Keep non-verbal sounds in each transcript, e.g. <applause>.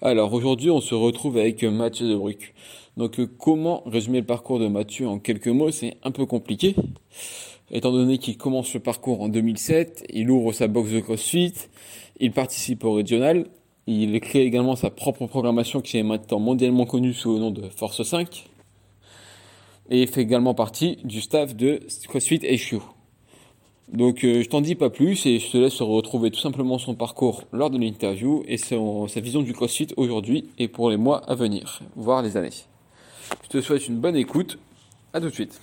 Alors aujourd'hui, on se retrouve avec Mathieu Debruc. Donc euh, comment résumer le parcours de Mathieu en quelques mots, c'est un peu compliqué. Étant donné qu'il commence le parcours en 2007, il ouvre sa box de CrossFit, il participe au régional, il crée également sa propre programmation qui est maintenant mondialement connue sous le nom de Force 5 et il fait également partie du staff de CrossFit HQ. Donc euh, je t'en dis pas plus et je te laisse retrouver tout simplement son parcours lors de l'interview et sa vision du CrossFit aujourd'hui et pour les mois à venir, voire les années. Je te souhaite une bonne écoute. À tout de suite.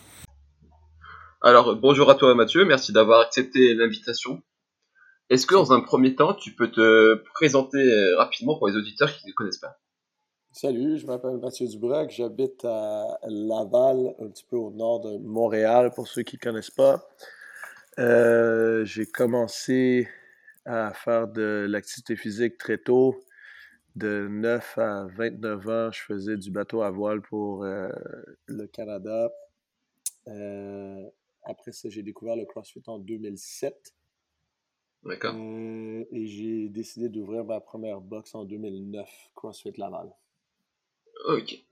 Alors bonjour à toi Mathieu, merci d'avoir accepté l'invitation. Est-ce que dans un premier temps tu peux te présenter euh, rapidement pour les auditeurs qui ne connaissent pas? Salut, je m'appelle Mathieu Dubrac, j'habite à Laval, un petit peu au nord de Montréal pour ceux qui ne connaissent pas. Euh, j'ai commencé à faire de l'activité physique très tôt. De 9 à 29 ans, je faisais du bateau à voile pour euh, le Canada. Euh, après ça, j'ai découvert le CrossFit en 2007. D'accord. et j'ai décidé d'ouvrir ma première box en 2009, CrossFit Laval. Ok.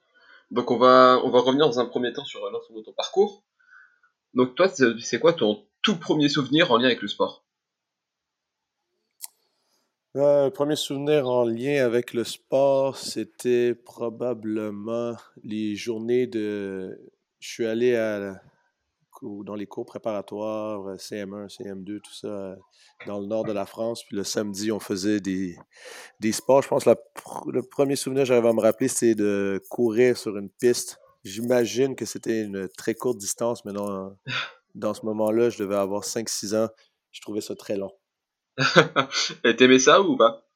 Donc on va, on va revenir dans un premier temps sur l'ensemble de ton parcours. Donc toi, c'est quoi ton tout premier souvenir en lien avec le sport euh, premier souvenir en lien avec le sport, c'était probablement les journées de... Je suis allé à, dans les cours préparatoires, CM1, CM2, tout ça, dans le nord de la France. Puis le samedi, on faisait des, des sports. Je pense que le premier souvenir que j'arrive à me rappeler, c'est de courir sur une piste. J'imagine que c'était une très courte distance, mais non, dans ce moment-là, je devais avoir 5-6 ans. Je trouvais ça très long. <laughs> Et t'aimais ça ou pas?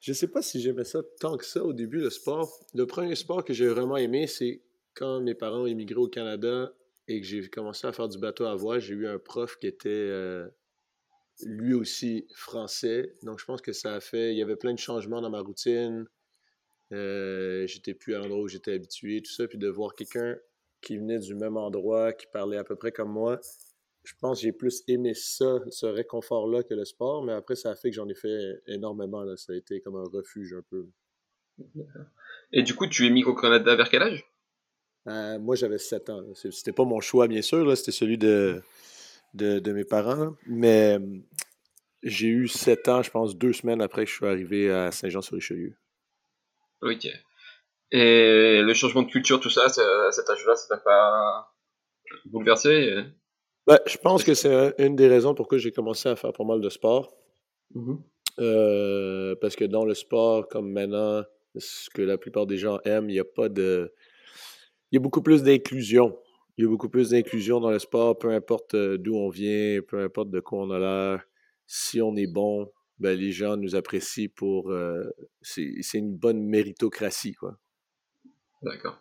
Je sais pas si j'aimais ça tant que ça au début, le sport. Le premier sport que j'ai vraiment aimé, c'est quand mes parents ont immigré au Canada et que j'ai commencé à faire du bateau à voile. J'ai eu un prof qui était euh, lui aussi français. Donc je pense que ça a fait. Il y avait plein de changements dans ma routine. Euh, j'étais plus à l'endroit où j'étais habitué, tout ça. Puis de voir quelqu'un qui venait du même endroit, qui parlait à peu près comme moi, je pense que j'ai plus aimé ça, ce réconfort-là, que le sport. Mais après, ça a fait que j'en ai fait énormément. Là. Ça a été comme un refuge un peu. Et du coup, tu es mis au Canada vers quel âge? Euh, moi, j'avais 7 ans. C'était pas mon choix, bien sûr. C'était celui de, de, mes parents. Mais j'ai eu 7 ans, je pense, deux semaines après que je suis arrivé à Saint-Jean-sur-Richelieu. Ok. Et le changement de culture, tout ça, à cet âge-là, ça t'a pas bouleversé ben, Je pense que c'est une des raisons pourquoi j'ai commencé à faire pas mal de sport. Mm-hmm. Euh, parce que dans le sport, comme maintenant, ce que la plupart des gens aiment, il n'y a pas de. Il y a beaucoup plus d'inclusion. Il y a beaucoup plus d'inclusion dans le sport, peu importe euh, d'où on vient, peu importe de quoi on a l'air. Si on est bon, ben, les gens nous apprécient pour. Euh, c'est une bonne méritocratie, quoi. D'accord.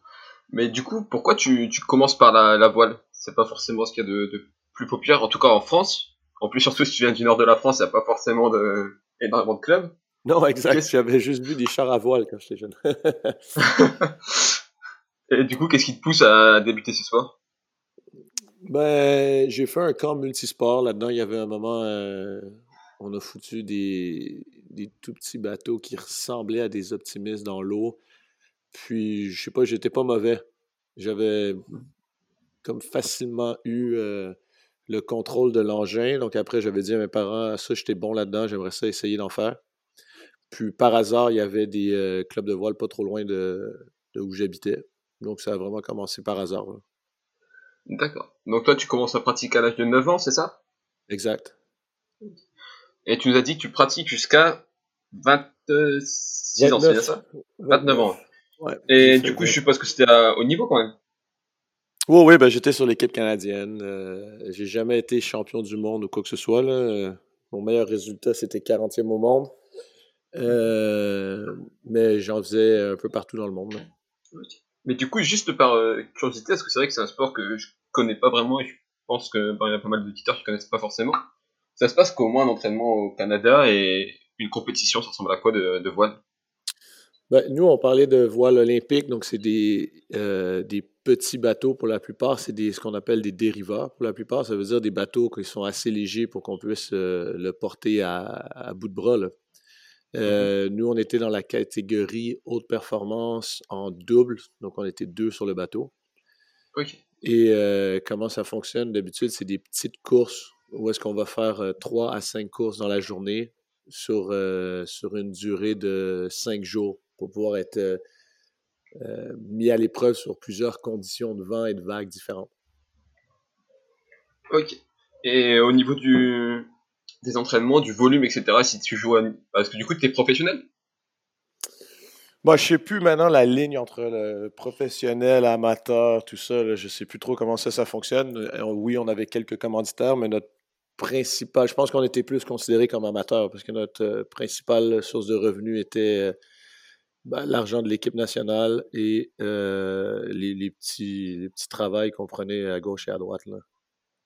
Mais du coup, pourquoi tu, tu commences par la, la voile? C'est pas forcément ce qu'il y a de, de, plus populaire, en tout cas en France. En plus, surtout si tu viens du nord de la France, il n'y a pas forcément de, énormément de clubs. Non, exact. J'avais juste vu des chars à voile quand j'étais jeune. <laughs> Et du coup, qu'est-ce qui te pousse à débuter ce sport? Ben, j'ai fait un camp multisport. Là-dedans, il y avait un moment, euh, on a foutu des, des tout petits bateaux qui ressemblaient à des optimistes dans l'eau. Puis, je sais pas, j'étais pas mauvais. J'avais comme facilement eu euh, le contrôle de l'engin. Donc, après, j'avais dit à mes parents, ça, j'étais bon là-dedans, j'aimerais ça essayer d'en faire. Puis, par hasard, il y avait des euh, clubs de voile pas trop loin de, où j'habitais. Donc, ça a vraiment commencé par hasard. D'accord. Donc, toi, tu commences à pratiquer à l'âge de 9 ans, c'est ça? Exact. Et tu nous as dit que tu pratiques jusqu'à 26 ans, c'est ça? 29 ans. Et du coup, je suppose que c'était au niveau quand même. Oui, oui, ben, j'étais sur l'équipe canadienne. Euh, j'ai jamais été champion du monde ou quoi que ce soit. Là. Mon meilleur résultat, c'était 40e au monde. Euh, mais j'en faisais un peu partout dans le monde. Mais du coup, juste par euh, curiosité, est-ce que c'est vrai que c'est un sport que je connais pas vraiment et je pense que il y a pas mal d'auditeurs qui connaissent pas forcément. Ça se passe qu'au moins un entraînement au Canada et une compétition, ça ressemble à quoi de, voile? Ben, Nous, on parlait de voile olympique, donc c'est des, euh, des petits bateaux pour la plupart. C'est ce qu'on appelle des dérivats pour la plupart. Ça veut dire des bateaux qui sont assez légers pour qu'on puisse euh, le porter à, bout de bras. Euh, nous, on était dans la catégorie haute performance en double, donc on était deux sur le bateau. Et euh, comment ça fonctionne? D'habitude, c'est des petites courses où est-ce qu'on va faire trois à cinq courses dans la journée sur, sur une durée de cinq jours pour pouvoir être mis à l'épreuve sur plusieurs conditions de vent et de vagues différentes. Ok. Et au niveau du, des entraînements, du volume, etc. Si tu joues à... Parce que du coup, tu es professionnel? Moi, je sais plus maintenant la ligne entre le professionnel, amateur, tout ça. Je je sais plus trop comment ça, ça fonctionne. Euh, oui, on avait quelques commanditaires, mais notre principal, je pense qu'on était plus considéré comme amateur parce que notre euh, principale source de revenus était euh, ben, l'argent de l'équipe nationale et les, petits, les petits travails qu'on prenait à gauche et à droite. Là.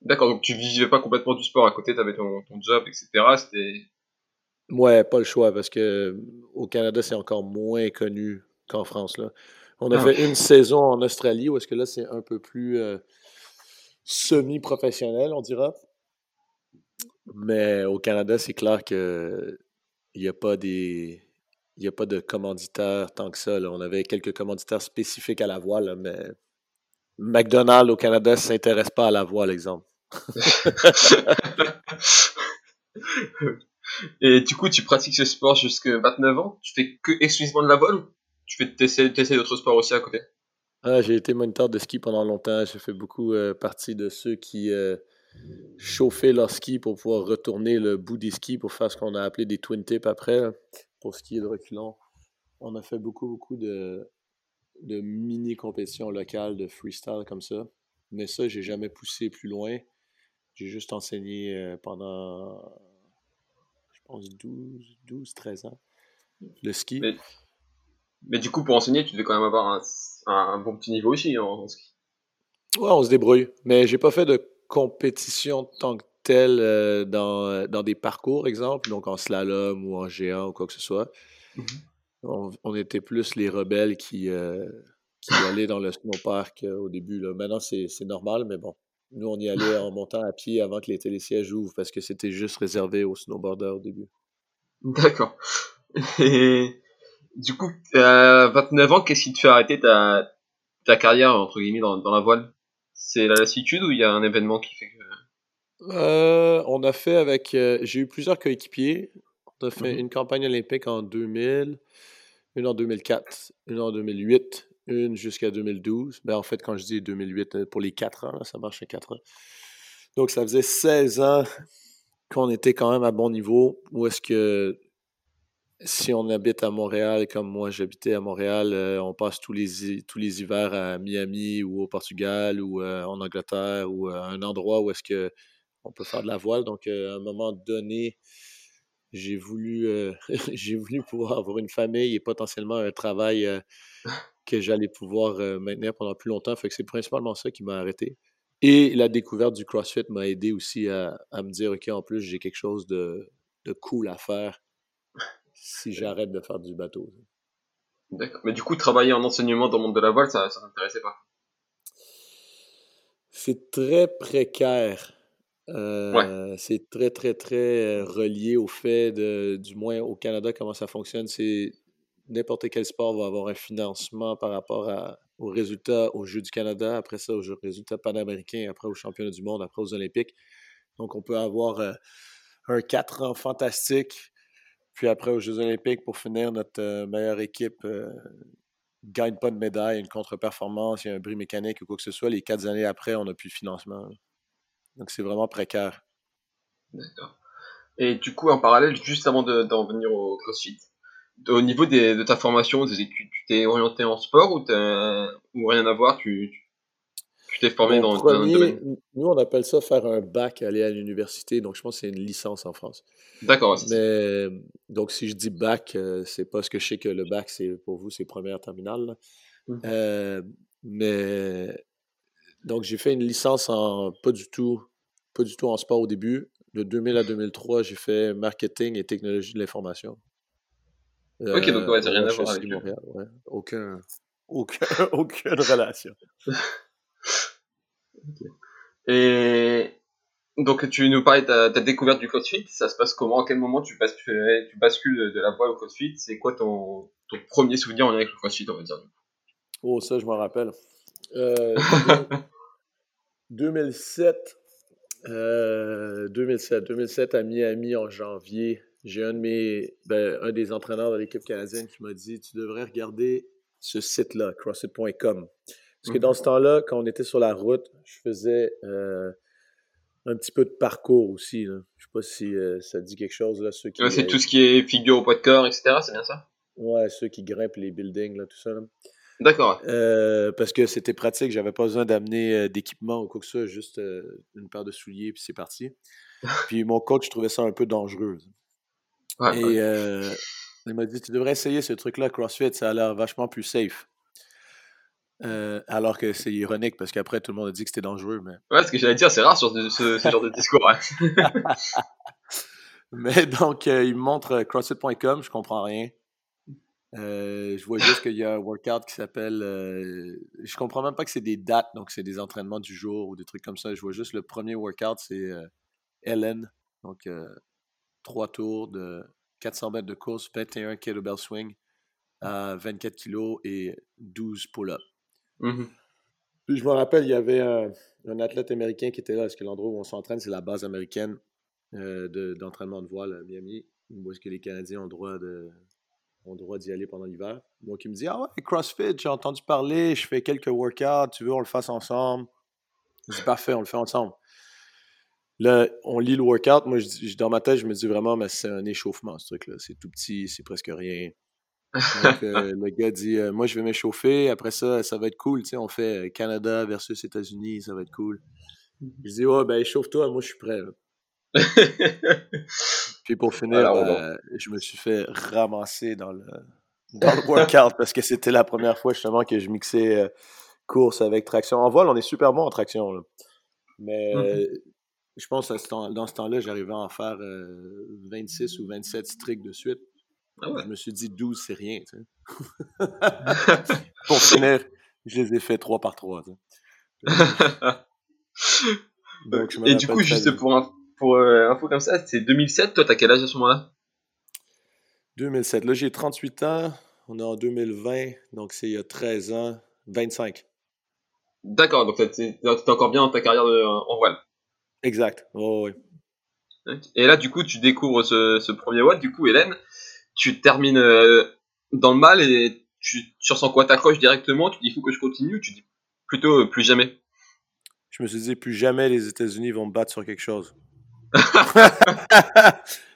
D'accord, donc tu vivais pas complètement du sport à côté, tu avais ton, job, etc. C'était. Ouais, pas le choix, parce que au Canada, c'est encore moins connu qu'en France. Là. On a ah, fait une saison en Australie, où est-ce que là, c'est un peu plus euh, semi-professionnel, on dira. Mais au Canada, c'est clair que il n'y a pas des. Il n'y a pas de commanditaires tant que ça. On avait quelques commanditaires spécifiques à la voile, mais McDonald's au Canada ne s'intéresse pas à la voile, exemple. <laughs> Et du coup, tu pratiques ce sport jusqu'à 29 ans? Tu fais que exclusivement de la voile ou tu fais t'essayes d'autres sports aussi à côté? Ah, J'ai été moniteur de ski pendant longtemps. J'ai fait beaucoup euh, partie de ceux qui euh, chauffaient leur ski pour pouvoir retourner le bout des skis pour faire ce qu'on a appelé des twin tips après, pour skier de reculons. On a fait beaucoup, beaucoup de, de mini compétitions locales de freestyle comme ça. Mais ça, j'ai jamais poussé plus loin. J'ai juste enseigné euh, pendant, je pense, 12, 12, 13 ans le ski. Mais, du coup, pour enseigner, tu devais quand même avoir un, bon petit niveau aussi en, ski. Ouais, on se débrouille. Mais j'ai pas fait de compétition tant que telle euh, dans, dans, des parcours, exemple, donc en slalom ou en géant ou quoi que ce soit. Mm-hmm. on, était plus les rebelles qui, euh, qui <laughs> allaient dans le snowpark au début. Là. Maintenant, c'est normal, mais bon. Nous, on y allait en <laughs> montant à pied avant que les télésièges ouvrent parce que c'était juste réservé aux snowboarders au début. D'accord. <laughs> Et du coup, à 29 ans, qu'est-ce qui te fait arrêter ta, ta carrière, entre guillemets, dans, dans la voile? C'est la lassitude ou il y a un événement qui fait que... Euh, on a fait avec... Euh, j'ai eu plusieurs coéquipiers. On a fait mmh une campagne olympique en 2000, une en 2004, une en 2008 une jusqu'à 2012. Ben, en fait, quand je dis 2008, euh, pour les 4 ans, ça marche à 4 ans. Donc, ça faisait 16 ans qu'on était quand même à bon niveau. Ou est-ce que si on habite à Montréal, comme moi j'habitais à Montréal, euh, on passe tous les, tous les hivers à Miami ou au Portugal ou euh, en Angleterre ou à un endroit où est-ce que on peut faire de la voile. Donc, à un moment donné, j'ai voulu, <laughs> j'ai voulu pouvoir avoir une famille et potentiellement un travail que j'allais pouvoir euh, maintenir pendant plus longtemps. Fait que c'est principalement ça qui m'a arrêté. Et la découverte du CrossFit m'a aidé aussi à, me dire, OK, en plus, j'ai quelque chose de, cool à faire si j'arrête de faire du bateau. D'accord. Mais du coup, travailler en enseignement dans le monde de la voile, ça ne t'intéressait pas C'est très précaire. Euh, c'est très, très, très euh, relié au fait de, du moins au Canada, comment ça fonctionne. C'est n'importe quel sport va avoir un financement par rapport à, aux résultats aux Jeux du Canada, après ça aux résultats panaméricains, après aux championnats du monde, après aux Olympiques. Donc, on peut avoir euh, un 4 ans fantastique, puis après aux Jeux Olympiques, pour finir, notre euh, meilleure équipe euh, gagne pas de médaille, une contre-performance, il y a un bris mécanique ou quoi que ce soit. Les quatre années après, on n'a plus de financement. Donc, c'est vraiment précaire. D'accord. Et du coup, en parallèle, juste avant d'en venir au CrossFit, au niveau de ta formation, tu t'es orienté en sport ou, ou rien à voir tu, Tu t'es formé dans, premier, un domaine. Nous, on appelle ça faire un bac, aller à l'université. Donc, je pense que c'est une licence en France. D'accord. Mais donc, si je dis bac, c'est pas ce que je sais que le bac, c'est pour vous, c'est première terminale. Mmh. mais donc, j'ai fait une licence en pas du tout, pas du tout en sport au début. De 2000 à 2003, j'ai fait marketing et technologie de l'information. ok, donc ouais, rien à voir avec Montréal, ouais. Aucun, <laughs> aucun, aucune relation. <laughs> Et donc, tu nous parlais de ta, découverte du CrossFit? Ça se passe comment? À quel moment tu, bascules, tu bascules de la voie au CrossFit? C'est quoi ton, ton, premier souvenir en lien avec le CrossFit, on va dire Oh, ça, je m'en rappelle. Euh, 2007, 2007, 2007 à Miami en janvier, j'ai un de mes, ben, un des entraîneurs de l'équipe canadienne qui m'a dit Tu devrais regarder ce site-là, CrossFit.com. Parce que dans ce temps-là, quand on était sur la route, je faisais euh, un petit peu de parcours aussi. Là. Je sais pas si euh, ça dit quelque chose. là. Ceux qui, c'est tout ce qui est figure au poids de corps, etc. C'est bien ça? Ouais, ceux qui grimpent les buildings, là, tout ça. Là. D'accord. Euh, parce que c'était pratique, j'avais pas besoin d'amener euh, d'équipement ou quoi que ce soit, juste euh, une paire de souliers, puis c'est parti. <laughs> puis mon coach trouvait ça un peu dangereux. et il m'a dit Tu devrais essayer ce truc-là, CrossFit, ça a l'air vachement plus safe. Alors que c'est ironique parce qu'après tout le monde a dit que c'était dangereux. Mais... Ouais, ce que j'allais dire, c'est rare sur ce, genre de discours. <laughs> mais donc, il me montre CrossFit.com, je comprends rien. Euh, je vois juste qu'il y a un workout qui s'appelle. Euh, je comprends même pas que c'est des dates, donc c'est des entraînements du jour ou des trucs comme ça. Je vois juste le premier workout, c'est euh, Ellen. Donc, trois tours de 400 mètres de course, 21 kettlebell swing à 24 kilos et 12 pull-ups. Mmh je me rappelle, il y avait un, athlète américain qui était là, parce que l'endroit où on s'entraîne, c'est la base américaine d'entraînement de, voile à Miami, où est-ce que les Canadiens ont droit droit d'y aller pendant l'hiver? Donc, il me dit Ah ouais, CrossFit, j'ai entendu parler, je fais quelques workouts, tu veux, on le fasse ensemble. Je dis Parfait, on le fait ensemble. Là, on lit le workout. Moi, je, dans ma tête, je me dis vraiment, mais c'est un échauffement, ce truc-là. C'est tout petit, c'est presque rien. Donc, euh, le gars dit euh, Moi, je vais m'échauffer. Après ça, ça va être cool. Tu sais, on fait Canada versus États-Unis, ça va être cool. Je dis Ouais, ben, échauffe-toi, moi, je suis prêt. <laughs> Puis pour finir, euh, je me suis fait ramasser dans le, dans le <laughs> workout parce que c'était la première fois justement que je mixais euh, course avec traction. En vol, on est super bon en traction. Mais mmh je pense que dans ce temps-là, j'arrivais à en faire 26 euh, ou 27 stricts de suite. Ah je me suis dit 12, c'est rien. <laughs> pour finir, je les ai fait 3 par 3. Et du coup, juste pour un pour euh, info comme ça, c'est 2007. Toi, t'as quel âge à ce moment-là? 2007. Là, j'ai 38 ans. On est en 2020, donc c'est il y a 13 ans, 25. D'accord, donc t'es encore bien dans ta carrière en voile. Exact. Oh, oui. Et là, du coup, tu découvres ce, premier voile. Du coup, Hélène, tu termines euh, dans le mal et tu, tu ressens quoi? T'accroches directement Tu dis il faut que je continue Tu dis plutôt euh, plus jamais? Je me suis dit plus jamais les États-Unis vont me battre sur quelque chose. <laughs>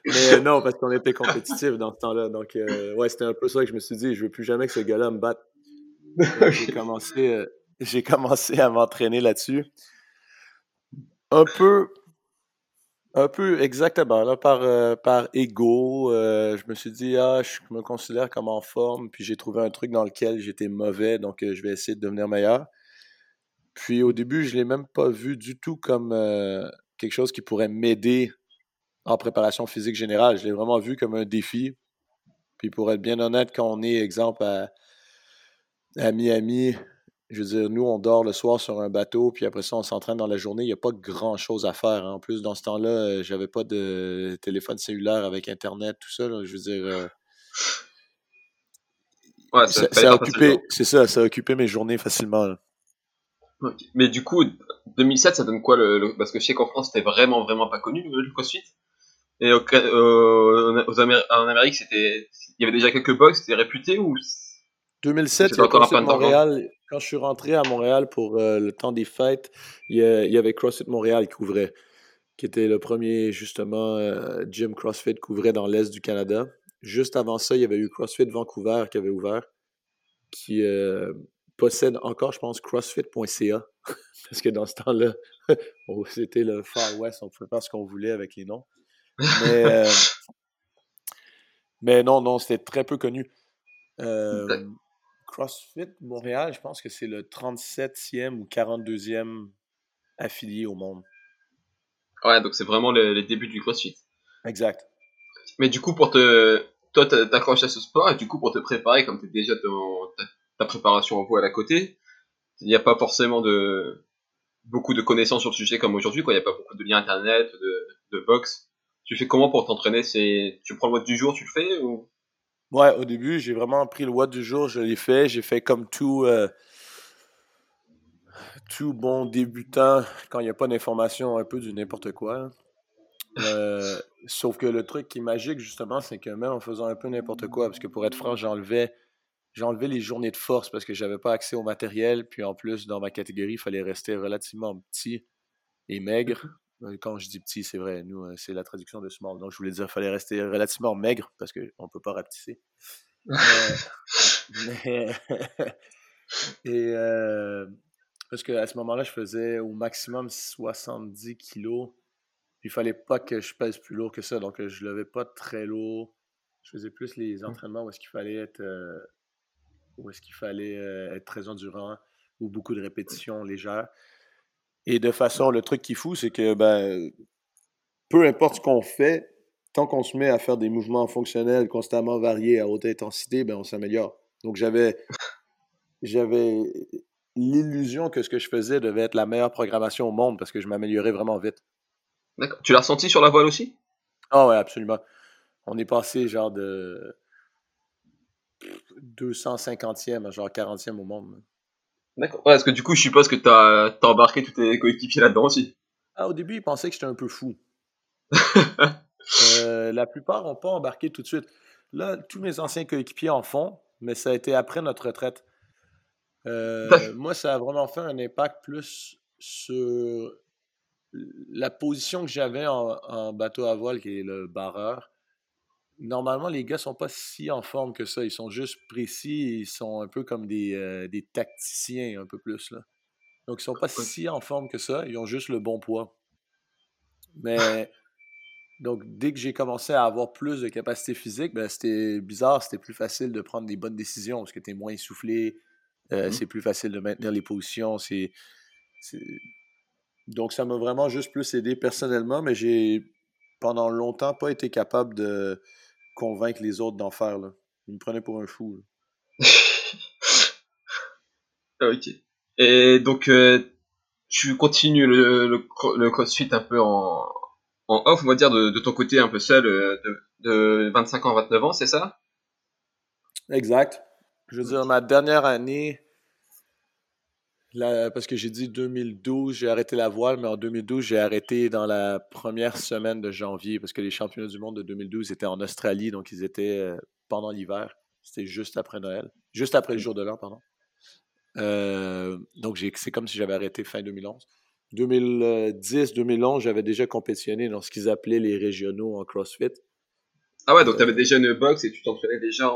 mais euh, non, parce qu'on était compétitifs dans ce temps-là. Donc, euh, ouais, c'était un peu ça que je me suis dit. Je veux plus jamais que ce gars-là me batte. j'ai commencé, euh, j'ai commencé à m'entraîner là-dessus. Un peu, un peu exactement, là, par, par ego. je me suis dit, ah, je me considère comme en forme. Puis j'ai trouvé un truc dans lequel j'étais mauvais. Donc, je vais essayer de devenir meilleur. Puis au début, je ne l'ai même pas vu du tout comme quelque chose qui pourrait m'aider en préparation physique générale. Je l'ai vraiment vu comme un défi. Puis pour être bien honnête, quand on est, exemple, à, Miami, je veux dire, nous, on dort le soir sur un bateau, puis après ça, on s'entraîne dans la journée. Il n'y a pas grand-chose à faire. Hein. En plus, dans ce temps-là, euh, j'avais pas de téléphone cellulaire avec Internet, tout ça. je veux dire... Euh, ça, a occupé, c'est ça, ça a occupé mes journées facilement. Mais du coup, 2007, ça donne quoi le, Parce que je sais qu'en France, c'était vraiment, vraiment pas connu le CrossFit. Et au, aux en Amérique, c'était, il y avait déjà quelques box, c'était réputé ou 2007, il encore un Montréal. Quand je suis rentré à Montréal pour euh, le temps des fêtes, il y, avait CrossFit Montréal qui couvrait, qui était le premier justement euh, gym CrossFit couvrait dans l'est du Canada. Juste avant ça, il y avait eu CrossFit Vancouver qui avait ouvert, qui euh, possède encore, je pense, crossfit.ca. <laughs> Parce que dans ce temps-là, <laughs> c'était le Far West, on pouvait faire ce qu'on voulait avec les noms. Mais, euh, <laughs> mais non, non, c'était très peu connu. Euh, CrossFit Montréal, je pense que c'est le 37e ou 42e affilié au monde. Ouais, donc c'est vraiment les débuts du CrossFit. Exact. Mais du coup, pour te. Toi, t'accroches à ce sport et du coup, pour te préparer, comme tu déjà ta, ta, préparation en voile à côté, il n'y a pas forcément de beaucoup de connaissances sur le sujet comme aujourd'hui, quoi. Il n'y a pas beaucoup de liens internet, de, de box. Tu fais comment pour t'entraîner? C'est tu prends le mode du jour, tu le fais ou? Ouais, au début, j'ai vraiment pris le watt du jour, je l'ai fait. J'ai fait comme tout, euh, tout bon débutant quand il n'y a pas d'information, un peu du n'importe quoi. Euh, sauf que le truc qui est magique, justement, c'est que même en faisant un peu n'importe quoi, parce que pour être franc, j'enlevais j'enlevais les journées de force parce que j'avais pas accès au matériel. Puis en plus, dans ma catégorie, il fallait rester relativement petit et maigre. Quand je dis petit, c'est vrai, nous, c'est la traduction de small. Donc, je voulais dire qu'il fallait rester relativement maigre parce qu'on ne peut pas rapetisser. <laughs> <laughs> et euh, parce qu'à ce moment-là, je faisais au maximum 70 kilos. il fallait pas que je pèse plus lourd que ça. Donc, je ne levais pas très lourd. Je faisais plus les mmh. entraînements où est-ce qu'il fallait être, où est-ce qu'il fallait être très endurant ou beaucoup de répétitions légères. Et de façon, le truc qui fout, c'est que ben, peu importe ce qu'on fait, tant qu'on se met à faire des mouvements fonctionnels constamment variés à haute intensité, ben, on s'améliore. Donc j'avais j'avais l'illusion que ce que je faisais devait être la meilleure programmation au monde parce que je m'améliorais vraiment vite. D'accord. Tu l'as ressenti sur la voile aussi? Ah ouais, absolument. On est passé genre de 250e à genre 40e au monde. D'accord. Ouais, parce que du coup, je suppose que tu as, embarqué tous tes coéquipiers là-dedans aussi. Ah, au début, ils pensaient que j'étais un peu fou. <laughs> Euh, la plupart n'ont pas embarqué tout de suite. Là, tous mes anciens coéquipiers en font, mais ça a été après notre retraite. Euh, moi, ça a vraiment fait un impact plus sur la position que j'avais en, en, bateau à voile, qui est le barreur normalement, les gars sont pas si en forme que ça. Ils sont juste précis. Ils sont un peu comme des, euh, des tacticiens, un peu plus. Là. Donc, ils sont pas si en forme que ça. Ils ont juste le bon poids. Mais, <laughs> donc, dès que j'ai commencé à avoir plus de capacité physique, ben, c'était bizarre. C'était plus facile de prendre des bonnes décisions parce que tu es moins essoufflé. Euh, mmh c'est plus facile de maintenir les positions. C'est. Donc, ça m'a vraiment juste plus aidé personnellement, mais j'ai pendant longtemps pas été capable de, convaincre les autres d'en faire. Là. Ils me prenaient pour un fou. <laughs> ok. Et donc, euh, tu continues le, le, crossfit un peu en, en off, on va dire, de, ton côté un peu seul, euh, de, de 25 ans, 29 ans, c'est ça? Exact. Je veux dire, ma dernière année, parce que j'ai dit 2012, j'ai arrêté la voile, mais en 2012, j'ai arrêté dans la première semaine de janvier parce que les championnats du monde de 2012 étaient en Australie, donc ils étaient euh, pendant l'hiver. C'était juste après Noël, juste après le jour de l'an, pardon. Euh, donc c'est comme si j'avais arrêté fin 2011. 2010-2011, j'avais déjà compétitionné dans ce qu'ils appelaient les régionaux en CrossFit. Ah ouais, donc tu avais déjà une boxe et tu t'entraînais déjà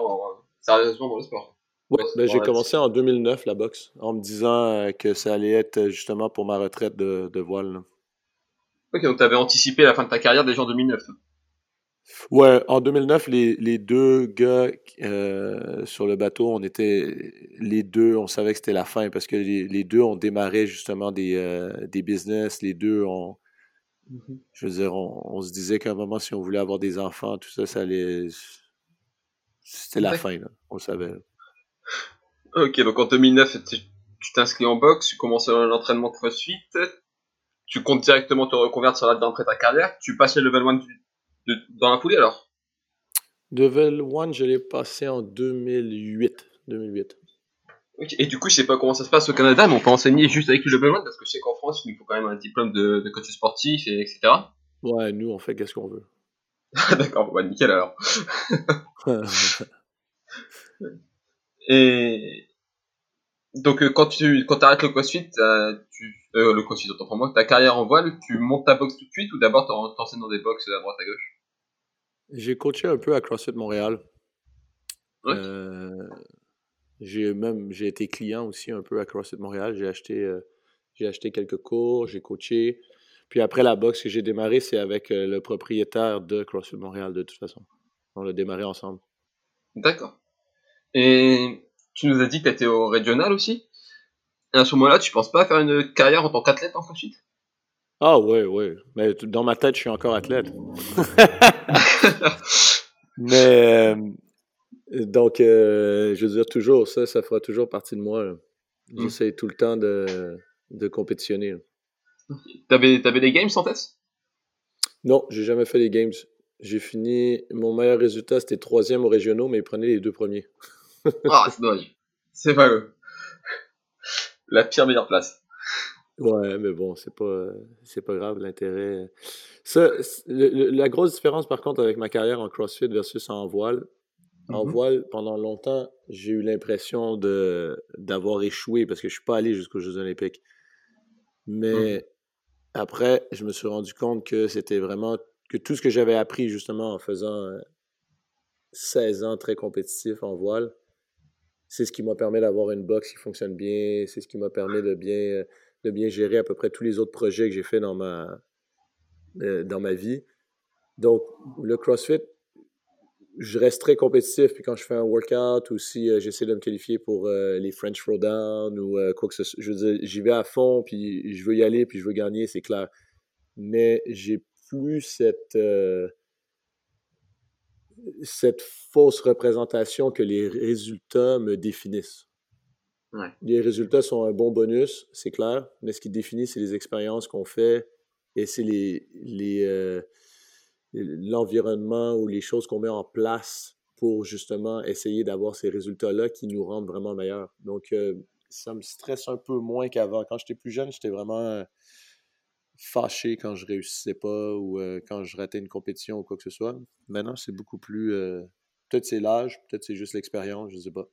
sérieusement dans le sport. Ben, j'ai commencé en 2009 la boxe, en me disant euh, que ça allait être euh, justement pour ma retraite de, de voile. Ok, donc tu avais anticipé la fin de ta carrière déjà en 2009. Ouais, en 2009, les, les deux gars euh, sur le bateau, on était les deux, on savait que c'était la fin parce que les, les, deux ont démarré justement des, des business, les deux ont, mm-hmm. je veux dire, on, se disait qu'à un moment, si on voulait avoir des enfants, tout ça, ça allait, c'était la fin, là, on savait. Ok, donc en 2009, tu t'inscris en boxe, tu commences l'entraînement CrossFit, tu comptes directement te reconvertir là-dedans après ta carrière, tu passes le level 1 dans la foulée alors? Level 1, je l'ai passé en 2008. 2008. Et du coup, je sais pas comment ça se passe au Canada, mais on peut enseigner juste avec le level 1 parce que je sais qu'en France, il faut quand même un diplôme de, de coach sportif, et etc. Ouais, nous, on fait qu'est-ce qu'on veut. <laughs> D'accord, bah, nickel alors. <laughs> Et donc euh, quand tu quand arrêtes le CrossFit, tu, euh, le CrossFit autant pour moi, ta carrière en voile, tu montes ta boxe tout de suite ou d'abord t'enseignes dans des boxes à droite à gauche? J'ai coaché un peu à CrossFit Montréal. Euh, J'ai même j'ai été client aussi un peu à CrossFit Montréal. J'ai acheté, euh, j'ai acheté quelques cours, j'ai coaché. Puis après la boxe que j'ai démarré, c'est avec le propriétaire de CrossFit Montréal de toute façon. On l'a démarré ensemble. D'accord. Et tu nous as dit que tu étais au régional aussi. Et à ce moment-là, tu penses pas faire une carrière en tant qu'athlète en CrossFit Ah ouais, ouais. Mais dans ma tête, je suis encore athlète. <laughs> Mais euh, donc, euh, je veux dire, toujours, ça, ça fera toujours partie de moi. là. Mm. J'essaie tout le temps de, de compétitionner. T'avais, t'avais des games en tête Non, j'ai jamais fait les games. J'ai fini. Mon meilleur résultat, c'était troisième aux régionaux, mais ils prenaient les deux premiers. Ah, c'est dommage. C'est pas eux. La pire meilleure place. Ouais, mais bon, c'est pas, c'est pas grave, l'intérêt. Ça, le- la grosse différence, par contre, avec ma carrière en CrossFit versus en voile, en Mhm. voile, pendant longtemps, j'ai eu l'impression de, d'avoir échoué parce que je suis pas allé jusqu'aux Jeux Olympiques. Mais après, je me suis rendu compte que c'était vraiment, que tout ce que j'avais appris, justement, en faisant euh, 16 ans très compétitif en voile, c'est ce qui m'a permis d'avoir une boxe qui fonctionne bien, c'est ce qui m'a permis de bien, de bien gérer à peu près tous les autres projets que j'ai fait dans ma, euh, dans ma vie. Donc, le CrossFit, je reste très compétitif. Puis quand je fais un workout ou si euh, j'essaie de me qualifier pour euh, les French Throwdown ou quoi que ce soit, je veux dire, j'y vais à fond, puis je veux y aller, puis je veux gagner, c'est clair. Mais j'ai plus cette, cette fausse représentation que les résultats me définissent. Ouais. Les résultats sont un bon bonus, c'est clair, mais ce qui définit, c'est les expériences qu'on fait et c'est les, les, euh, l'environnement ou les choses qu'on met en place pour justement essayer d'avoir ces résultats-là qui nous rendent vraiment meilleurs. Donc, euh, ça me stresse un peu moins qu'avant. Quand j'étais plus jeune, j'étais vraiment fâché quand je réussissais pas ou euh, quand je ratais une compétition ou quoi que ce soit. Maintenant, c'est beaucoup plus... euh, peut-être c'est l'âge, peut-être c'est juste l'expérience, je sais pas.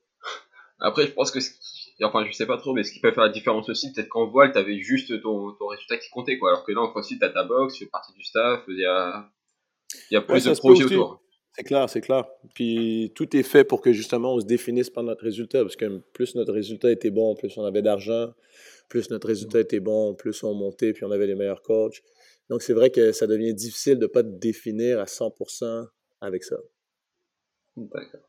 Après, je pense que ce qui... Enfin, je sais pas trop, mais ce qui peut faire la différence aussi, peut-être qu'en voile, t'avais juste ton, ton résultat qui comptait, quoi. Alors que là, en CrossFit, t'as ta boxe, tu fais partie du staff, il y a, y a plus Ouais, de projets autour. C'est clair, c'est clair. Puis tout est fait pour que justement on se définisse par notre résultat. Parce que plus notre résultat était bon, plus on avait d'argent, plus notre résultat était bon, plus on montait, puis on avait les meilleurs coachs. Donc c'est vrai que ça devient difficile de ne pas te définir à 100% avec ça. D'accord.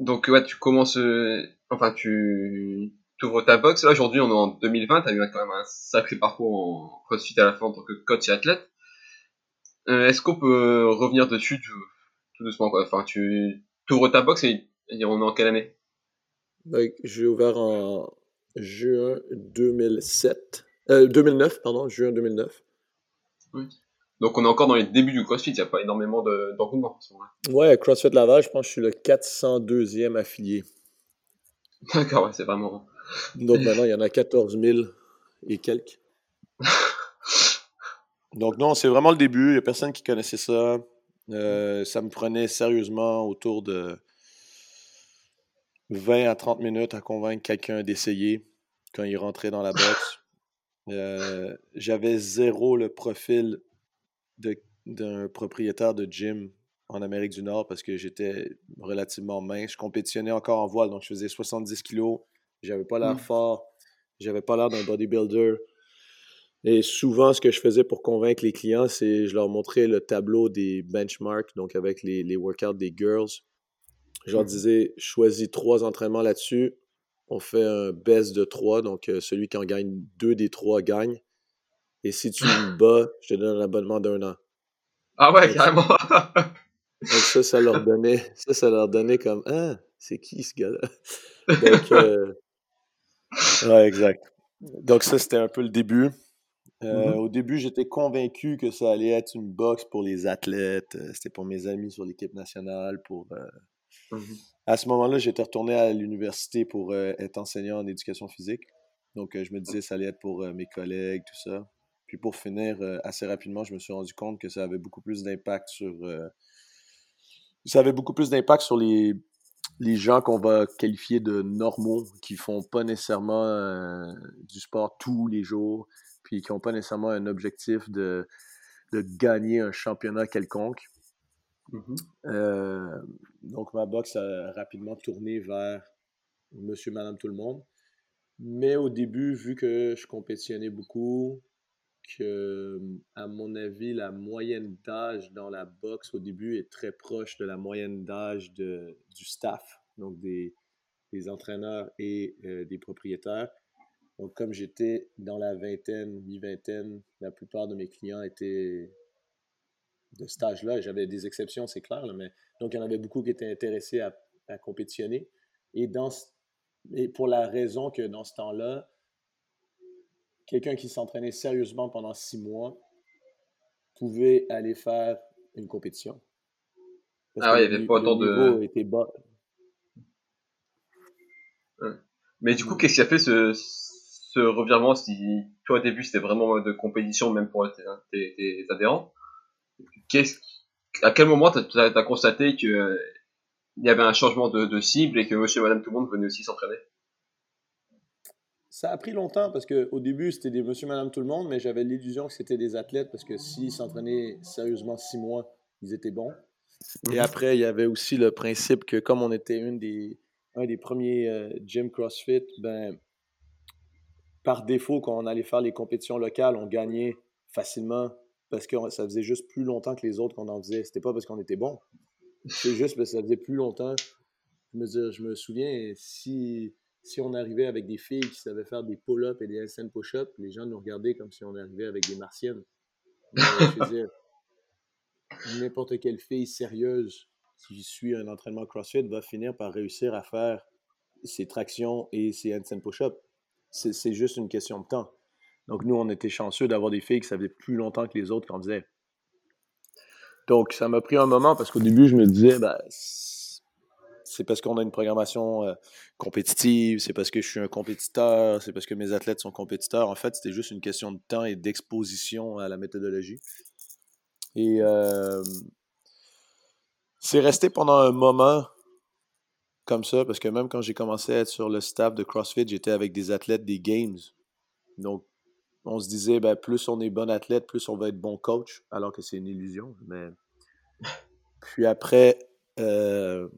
Donc, ouais, tu commences, euh, enfin, tu ouvres ta boxe. Là, aujourd'hui, on est en 2020, t'as eu quand même un sacré parcours en CrossFit à la fin en tant que coach et athlète. Euh, Est-ce qu'on peut revenir dessus tout, tout doucement, quoi? Enfin, tu ouvres ta boxe et, et on est en quelle année? J'ai ouvert en juin 2007. Euh, 2009, pardon, juin 2009. Donc, on est encore dans les débuts du CrossFit, il n'y a pas énormément de- d'engouement moment. Ouais, CrossFit Laval, je pense que je suis le 402e affilié. D'accord, ouais, c'est vraiment. Donc maintenant, il y en a 14 000 et quelques. <laughs> Donc non, c'est vraiment le début. Il n'y a personne qui connaissait ça. Euh, ça me prenait sérieusement autour de 20 à 30 minutes à convaincre quelqu'un d'essayer quand il rentrait dans la <laughs> boxe. Euh, J'avais zéro le profil d'un propriétaire de gym en Amérique du Nord parce que j'étais relativement mince. Je compétitionnais encore en voile, donc je faisais 70 kilos. J'avais pas l'air Mm. fort. J'avais pas l'air d'un bodybuilder. Et souvent, ce que je faisais pour convaincre les clients, c'est je leur montrais le tableau des benchmarks, donc avec les, les workouts des girls. Je leur Mhm. disais, choisis trois entraînements là-dessus. On fait un best de trois, donc euh, celui qui en gagne deux des trois gagne. Et si tu me <laughs> bats, je te donne un abonnement d'un an. Ah ouais, Donc, carrément. <laughs> donc ça, ça leur <laughs> donnait, ça, ça leur donnait comme, ah, c'est qui ce gars-là? Donc, euh, ouais, exact. Donc ça, c'était un peu le début. Euh, Mhm. Au début, j'étais convaincu que ça allait être une boxe pour les athlètes. euh, C'était pour mes amis sur l'équipe nationale. Pour, euh, Mhm. À ce moment-là, j'étais retourné à l'université pour euh, être enseignant en éducation physique. Donc, euh, je me disais ça allait être pour euh, mes collègues, tout ça. Puis pour finir, assez rapidement, je me suis rendu compte que ça avait beaucoup plus d'impact sur... ça avait beaucoup plus d'impact sur les, les gens qu'on va qualifier de normaux, qui font pas nécessairement du sport tous les jours, puis qui n'ont pas nécessairement un objectif de, de gagner un championnat quelconque. Mhm. Euh, donc ma boxe a rapidement tourné vers monsieur, madame, tout le monde. Mais au début, vu que je compétitionnais beaucoup, que, à mon avis, la moyenne d'âge dans la boxe au début est très proche de la moyenne d'âge du staff, donc des, des entraîneurs et euh, des propriétaires. Donc, comme j'étais dans la vingtaine, mi-vingtaine, la plupart de mes clients étaient de cet âge-là. J'avais des exceptions, c'est clair, mais donc il y en avait beaucoup qui étaient intéressés à, à compétitionner. Et, dans, et pour la raison que dans ce temps-là, quelqu'un qui s'entraînait sérieusement pendant six mois pouvait aller faire une compétition. ah oui, il n'y avait pas autant de. Était bas. Mais du coup, qu'est-ce qui a fait ce, ce revirement? Si toi au début c'était vraiment de compétition même pour tes, adhérents? À quel moment tu as, constaté que il y avait un changement de, cible et que monsieur et madame tout le monde venaient aussi s'entraîner? Ça a pris longtemps parce qu'au début, c'était des monsieur, madame, tout le monde, mais j'avais l'illusion que c'était des athlètes parce que s'ils s'entraînaient sérieusement six mois, ils étaient bons. Et mhm. après, il y avait aussi le principe que comme on était une des, un des premiers euh, gym CrossFit, ben, par défaut, quand on allait faire les compétitions locales, on gagnait facilement parce que ça faisait juste plus longtemps que les autres qu'on en faisait. C'était pas parce qu'on était bon. C'est juste parce que ça faisait plus longtemps. Je me, je souviens, si, on arrivait avec des filles qui savaient faire des pull-ups et des handstand push-ups, les gens nous regardaient comme si on arrivait avec des martiennes. n'importe quelle fille sérieuse qui suit un entraînement CrossFit va finir par réussir à faire ses tractions et ses handstand push-ups c'est juste une question de temps. Donc, nous, on était chanceux d'avoir des filles qui savaient plus longtemps que les autres qu'on faisait. Donc, ça m'a pris un moment parce qu'au début, je me disais, ben, c'est parce qu'on a une programmation euh, compétitive, c'est parce que je suis un compétiteur, c'est parce que mes athlètes sont compétiteurs. En fait, c'était juste une question de temps et d'exposition à la méthodologie. Et euh, c'est resté pendant un moment comme ça, parce que même quand j'ai commencé à être sur le staff de CrossFit, j'étais avec des athlètes des Games. Donc, on se disait, ben, plus on est bon athlète, plus on va être bon coach, alors que c'est une illusion. Mais... Puis après, euh,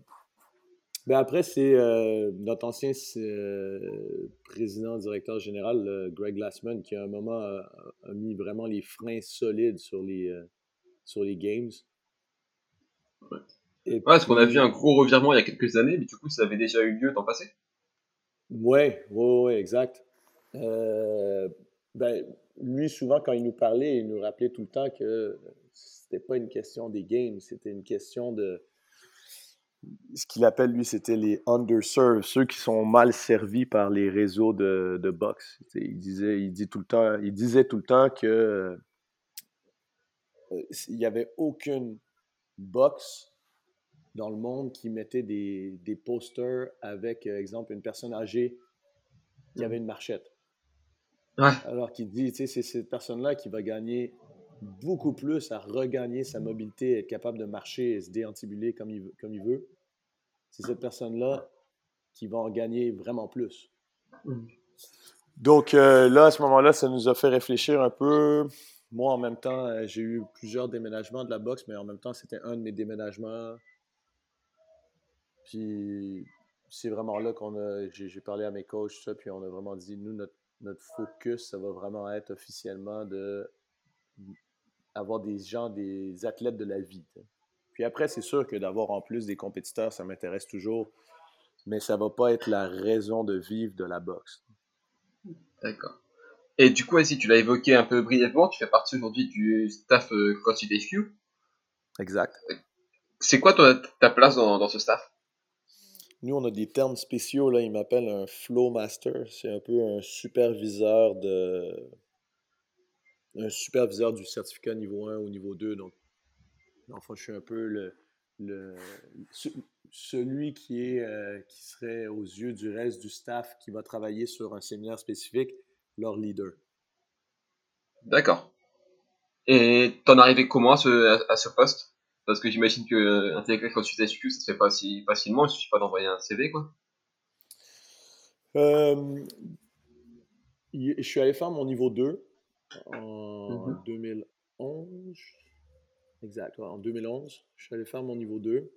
ben après c'est euh, notre ancien euh, président, directeur général, Greg Glassman, qui à un moment a, mis vraiment les freins solides sur les, sur les Games. Ouais, parce qu'on a vu un gros revirement il y a quelques années, mais du coup, ça avait déjà eu lieu dans passé. Ouais, ouais, ouais, exact. Ben, lui, souvent, quand il nous parlait, il nous rappelait tout le temps que c'était pas une question des games, c'était une question de. Ce qu'il appelle, lui, c'était les underserved, ceux qui sont mal servis par les réseaux de, de boxe. Il disait, il, dit tout le temps, il disait tout le temps que euh, il n'y avait aucune boxe dans le monde qui mettait des, des posters avec, euh, exemple, une personne âgée qui avait une marchette. Alors qu'il dit, tu sais, c'est cette personne-là qui va gagner beaucoup plus à regagner sa mobilité, être capable de marcher et se déantibuler comme il, comme il veut. C'est cette personne-là qui va en gagner vraiment plus. Mm. Donc euh, là, à ce moment-là, ça nous a fait réfléchir un peu. Moi, en même temps, euh, j'ai eu plusieurs déménagements de la boxe, mais en même temps, c'était un de mes déménagements puis c'est vraiment là qu'on a. J'ai parlé à mes coachs, ça, puis on a vraiment dit, nous, notre, notre focus, ça va vraiment être officiellement de avoir des gens, des athlètes de la vie. Puis après, c'est sûr que d'avoir en plus des compétiteurs, ça m'intéresse toujours, mais ça va pas être la raison de vivre de la boxe. D'accord. Et du coup, si tu l'as évoqué un peu brièvement, tu fais partie aujourd'hui du staff euh, CrossFit HQ. Exact. C'est quoi ta, ta place dans, dans ce staff? Nous, on a des termes spéciaux, là, ils m'appellent un flow master. C'est un peu un superviseur de. Un superviseur du certificat niveau 1 ou niveau 2. Donc, enfin, je suis un peu le. le celui qui est euh, qui serait aux yeux du reste du staff qui va travailler sur un séminaire spécifique, leur leader. D'accord. Et t'en arrivé comment à ce, à ce poste? Parce que j'imagine que euh, intégrer CrossFit HQ, ça se fait pas si facilement, il suffit pas d'envoyer un CV, quoi. Euh, je suis allé faire mon niveau 2 en 2011. Mhm. Exact, en 2011. Je suis allé faire mon niveau 2,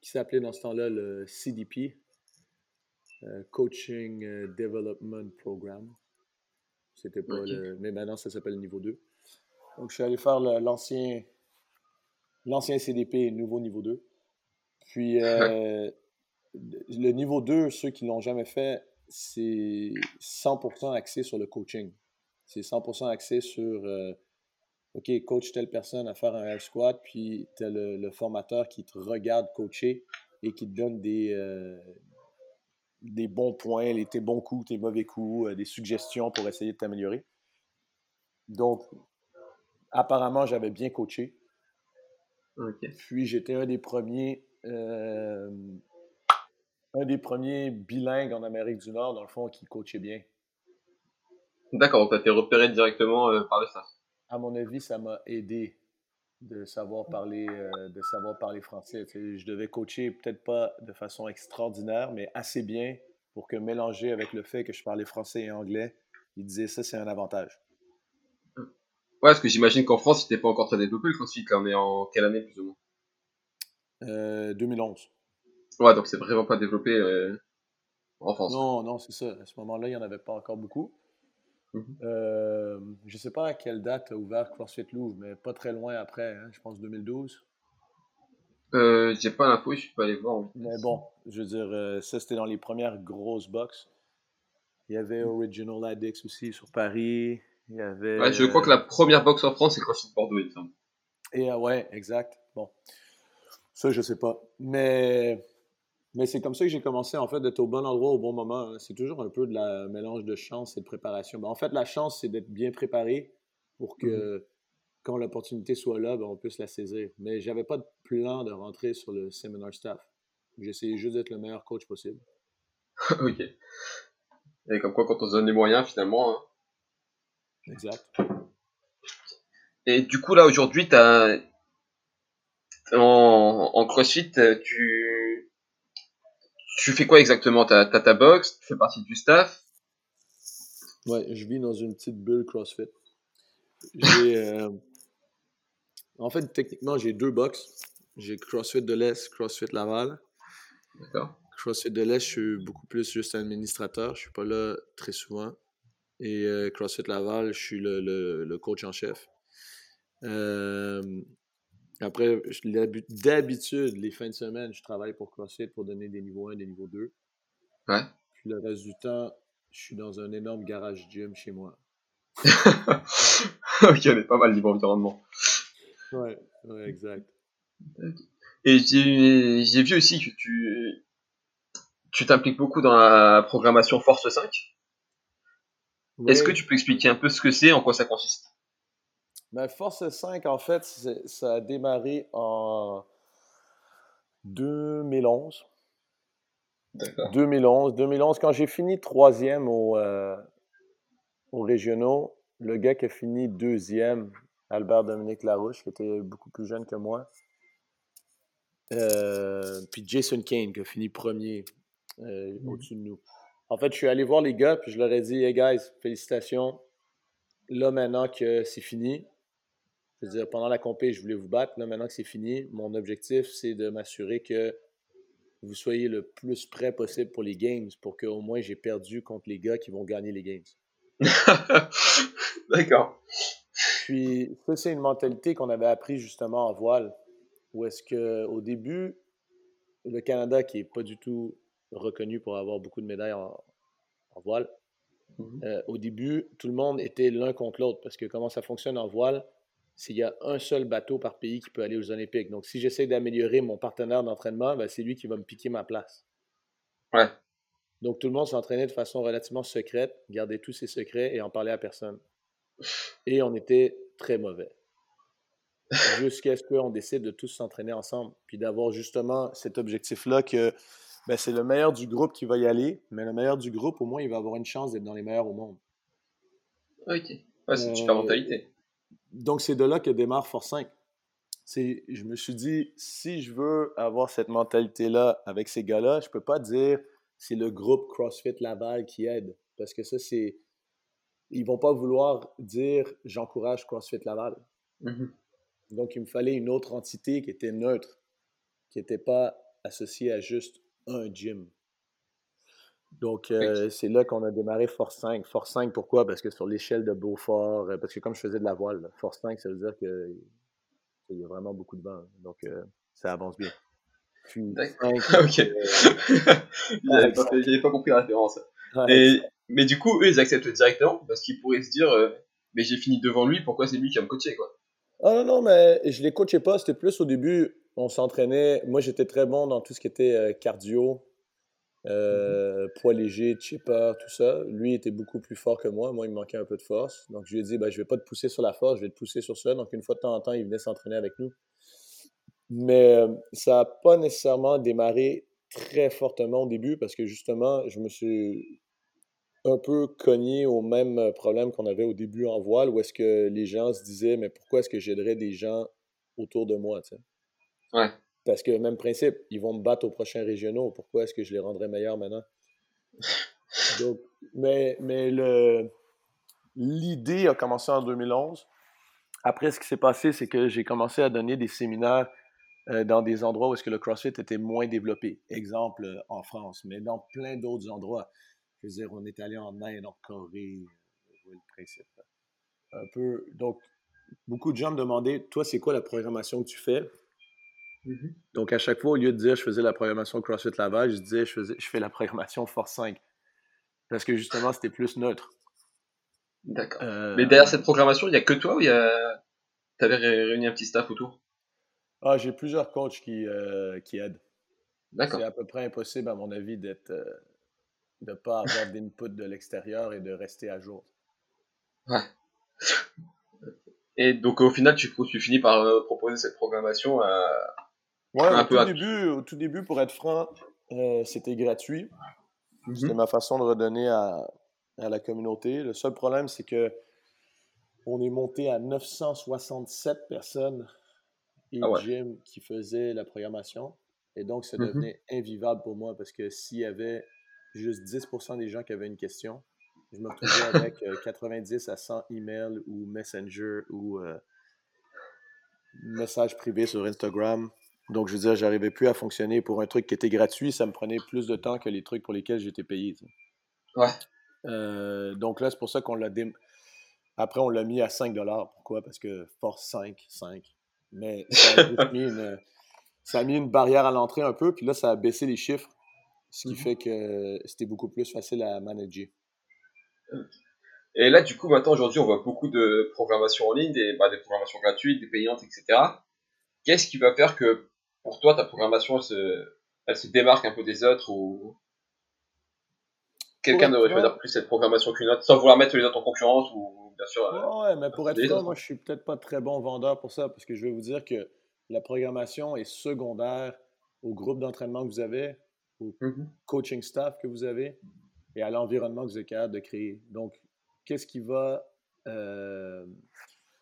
qui s'appelait dans ce temps-là le CDP. euh, Coaching euh, Development Program. C'était pas le. Mais maintenant, ça s'appelle niveau 2. Donc, je suis allé faire l'ancien l'ancien CDP, nouveau niveau 2. Puis, <laughs> le niveau 2, ceux qui l'ont jamais fait, c'est 100% axé sur le coaching. C'est 100% axé sur OK, coach telle personne à faire un air squat, puis tu as le, formateur qui te regarde coacher et qui te donne des, euh, des bons points, les, tes bons coups, tes mauvais coups, euh, des suggestions pour essayer de t'améliorer. Donc, apparemment, j'avais bien coaché. Puis j'étais un des premiers euh, un des premiers bilingues en Amérique du Nord, dans le fond, qui coachait bien. D'accord, tu as été repéré directement par le staff à mon avis, ça m'a aidé de savoir parler, euh, de savoir parler français. je devais coacher peut-être pas de façon extraordinaire, mais assez bien pour que mélanger avec le fait que je parlais français et anglais, il disait ça, c'est un avantage. Ouais, parce que j'imagine qu'en France, il n'était pas encore très développé le crossfit. Là, on est en quelle année plus ou moins? Euh, 2011. Ouais, donc c'est vraiment pas développé euh, en France. Non, non, c'est ça. À ce moment-là, il n'y en avait pas encore beaucoup. Mhm. Euh, je ne sais pas à quelle date a ouvert CrossFit Louvre, mais pas très loin après, hein, je pense 2012. Euh, j'ai pas l'info, je suis pas allé voir. Mais bon, je veux dire, euh, ça c'était dans les premières grosses box. Il y avait Original Addicts aussi sur Paris. Il je crois que la première box en France c'est CrossFit Bordeaux, il me semble. Et ouais, exact. Bon, ça je sais pas, mais mais c'est comme ça que j'ai commencé, en fait, d'être au bon endroit au bon moment. Hein. C'est toujours un peu de la mélange de chance et de préparation. Ben, en fait, la chance, c'est d'être bien préparé pour que mmh quand l'opportunité soit là, ben, on puisse la saisir. Mais j'avais pas de plan de rentrer sur le seminar staff. J'essayais juste d'être le meilleur coach possible. <laughs> ok. Et comme quoi, quand on se donne les moyens, finalement. Hein. Exact. Et du coup, là, aujourd'hui, as... En... en CrossFit, tu tu fais quoi exactement? T'as as ta box, tu fais partie du staff? Ouais, je vis dans une petite bulle CrossFit. Euh, en fait, techniquement, j'ai deux box. J'ai CrossFit de l'Est, CrossFit Laval. D'accord. CrossFit de l'Est, je suis beaucoup plus juste administrateur. Je suis pas là très souvent. Et euh, CrossFit Laval, je suis le, le, coach en chef. Euh, après, d'habitude, les fins de semaine, je travaille pour CrossFit pour donner des niveaux 1, des niveaux 2. Ouais. Puis le reste du temps, je suis dans un énorme garage gym chez moi. <laughs> ok, on est pas mal niveau environnement. Ouais, ouais, exact. Et j'ai vu aussi que tu tu t'impliques beaucoup dans la programmation Force 5. Est-ce que tu peux expliquer un peu ce que c'est, en quoi ça consiste? Ben, Force 5, en fait, ça a démarré en 2011. 2011. 2011, quand j'ai fini troisième au, euh, aux régionaux, le gars qui a fini deuxième, Albert Dominique Larouche, qui était beaucoup plus jeune que moi, euh, puis Jason Kane, qui a fini premier euh, mm. au-dessus de nous. En fait, je suis allé voir les gars, puis je leur ai dit Hey guys, félicitations. Là, maintenant que c'est fini, je veux dire, pendant la compé, je voulais vous battre. Là, maintenant que c'est fini, mon objectif, c'est de m'assurer que vous soyez le plus prêt possible pour les games pour qu'au moins j'ai perdu contre les gars qui vont gagner les games. <laughs> D'accord. Puis, ça, c'est une mentalité qu'on avait appris justement en voile, où est-ce qu'au début, le Canada, qui n'est pas du tout reconnu pour avoir beaucoup de médailles en, voile, mm-hmm. euh, au début, tout le monde était l'un contre l'autre, parce que comment ça fonctionne en voile, s'il y a un seul bateau par pays qui peut aller aux Olympiques. Donc, si j'essaie d'améliorer mon partenaire d'entraînement, ben, c'est lui qui va me piquer ma place. Ouais. Donc, tout le monde s'entraînait de façon relativement secrète, garder tous ses secrets et en parler à personne. Et on était très mauvais. <laughs> Jusqu'à ce qu'on décide de tous s'entraîner ensemble, puis d'avoir justement cet objectif-là que ben, c'est le meilleur du groupe qui va y aller, mais le meilleur du groupe, au moins, il va avoir une chance d'être dans les meilleurs au monde. Ok. c'est une super euh, mentalité donc, c'est de là que démarre Force 5. Je me suis dit, si je veux avoir cette mentalité-là avec ces gars-là, je ne peux pas dire c'est le groupe CrossFit Laval qui aide. Parce que ça, c'est. Ils vont pas vouloir dire j'encourage CrossFit Laval. Mm-hmm. Donc, il me fallait une autre entité qui était neutre, qui n'était pas associée à juste un gym. Donc, euh, c'est là qu'on a démarré Force 5. Force 5, pourquoi? Parce que sur l'échelle de Beaufort, euh, parce que comme je faisais de la voile, Force 5, ça veut dire qu'il y a vraiment beaucoup de vent. Donc, euh, ça avance bien. Puis, 5, <laughs> ok. <laughs> J'avais pas, pas, compris la référence. mais du coup, eux, ils acceptent directement parce qu'ils pourraient se dire, mais j'ai fini devant lui, pourquoi c'est lui qui va me coacher, quoi? Ah non, non, mais je les coachais pas. C'était plus au début, on s'entraînait. Moi, j'étais très bon dans tout ce qui était cardio, Mmh euh, poids léger, chipper, tout ça. Lui était beaucoup plus fort que moi. Moi, il me manquait un peu de force. Donc, je lui ai dit, ben, je vais pas te pousser sur la force, je vais te pousser sur ça. Donc, une fois de temps en temps, il venait s'entraîner avec nous. Mais euh, ça n'a pas nécessairement démarré très fortement au début parce que justement, je me suis un peu cogné au même problème qu'on avait au début en voile où est-ce que les gens se disaient, mais pourquoi est-ce que j'aiderais des gens autour de moi, tu sais? Ouais. Parce que même principe, ils vont me battre aux prochains régionaux. Pourquoi est-ce que je les rendrais meilleurs maintenant? <laughs> Donc, mais mais le, l'idée a commencé en 2011. Après, ce qui s'est passé, c'est que j'ai commencé à donner des séminaires euh, dans des endroits où est-ce que le CrossFit était moins développé. Exemple, euh, en France, mais dans plein d'autres endroits. Je veux dire, on est allé en Inde, en Corée. le principe. Un peu. Donc, beaucoup de gens me demandaient, toi, c'est quoi la programmation que tu fais? Mm-hmm. Donc, à chaque fois, au lieu de dire je faisais la programmation CrossFit Laval, je disais je, faisais, je fais la programmation Force 5. Parce que justement, c'était plus neutre. D'accord. Euh, Mais derrière cette programmation, il n'y a que toi ou il y a... tu avais réuni un petit staff autour? Ah, j'ai plusieurs coachs qui, euh, qui aident. D'accord. C'est à peu près impossible, à mon avis, d'être, euh, de ne pas avoir d'input de l'extérieur et de rester à jour. Ouais. Et donc, au final, tu, tu finis par proposer cette programmation à Ouais, au, tout début, au tout début, pour être franc, euh, c'était gratuit. Mhm. C'était ma façon de redonner à, à, la communauté. Le seul problème, c'est que on est monté à 967 personnes et ah gym qui faisaient la programmation. Et donc, ça mhm. devenait invivable pour moi parce que s'il y avait juste 10% des gens qui avaient une question, je me retrouvais avec 90 euh, à 100 emails ou Messenger ou euh, messages privés sur Instagram donc, je veux dire, j'arrivais plus à fonctionner pour un truc qui était gratuit. Ça me prenait plus de temps que les trucs pour lesquels j'étais payé. Ouais. Euh, donc là, c'est pour ça qu'on l'a Après, on l'a mis à 5 Pourquoi? Parce que force 5, 5. Mais ça a, <laughs> mis une, ça a mis une barrière à l'entrée un peu, puis là, ça a baissé les chiffres, ce qui mm-hmm. fait que c'était beaucoup plus facile à manager. Et là, du coup, maintenant, aujourd'hui, on voit beaucoup de programmation en ligne, des, bah, des programmations gratuites, des payantes, etc. Qu'est-ce qui va faire que pour toi, ta programmation, elle se, elle se démarque un peu des autres ou quelqu'un devrait choisir plus cette programmation qu'une autre, sans vouloir mettre les autres en concurrence ou bien sûr. Euh, ouais, mais pour être franc, moi, je suis peut-être pas très bon vendeur pour ça, parce que je vais vous dire que la programmation est secondaire au groupe d'entraînement que vous avez, au mm-hmm. coaching staff que vous avez et à l'environnement que vous êtes capable de créer. Donc, qu'est-ce qui va euh,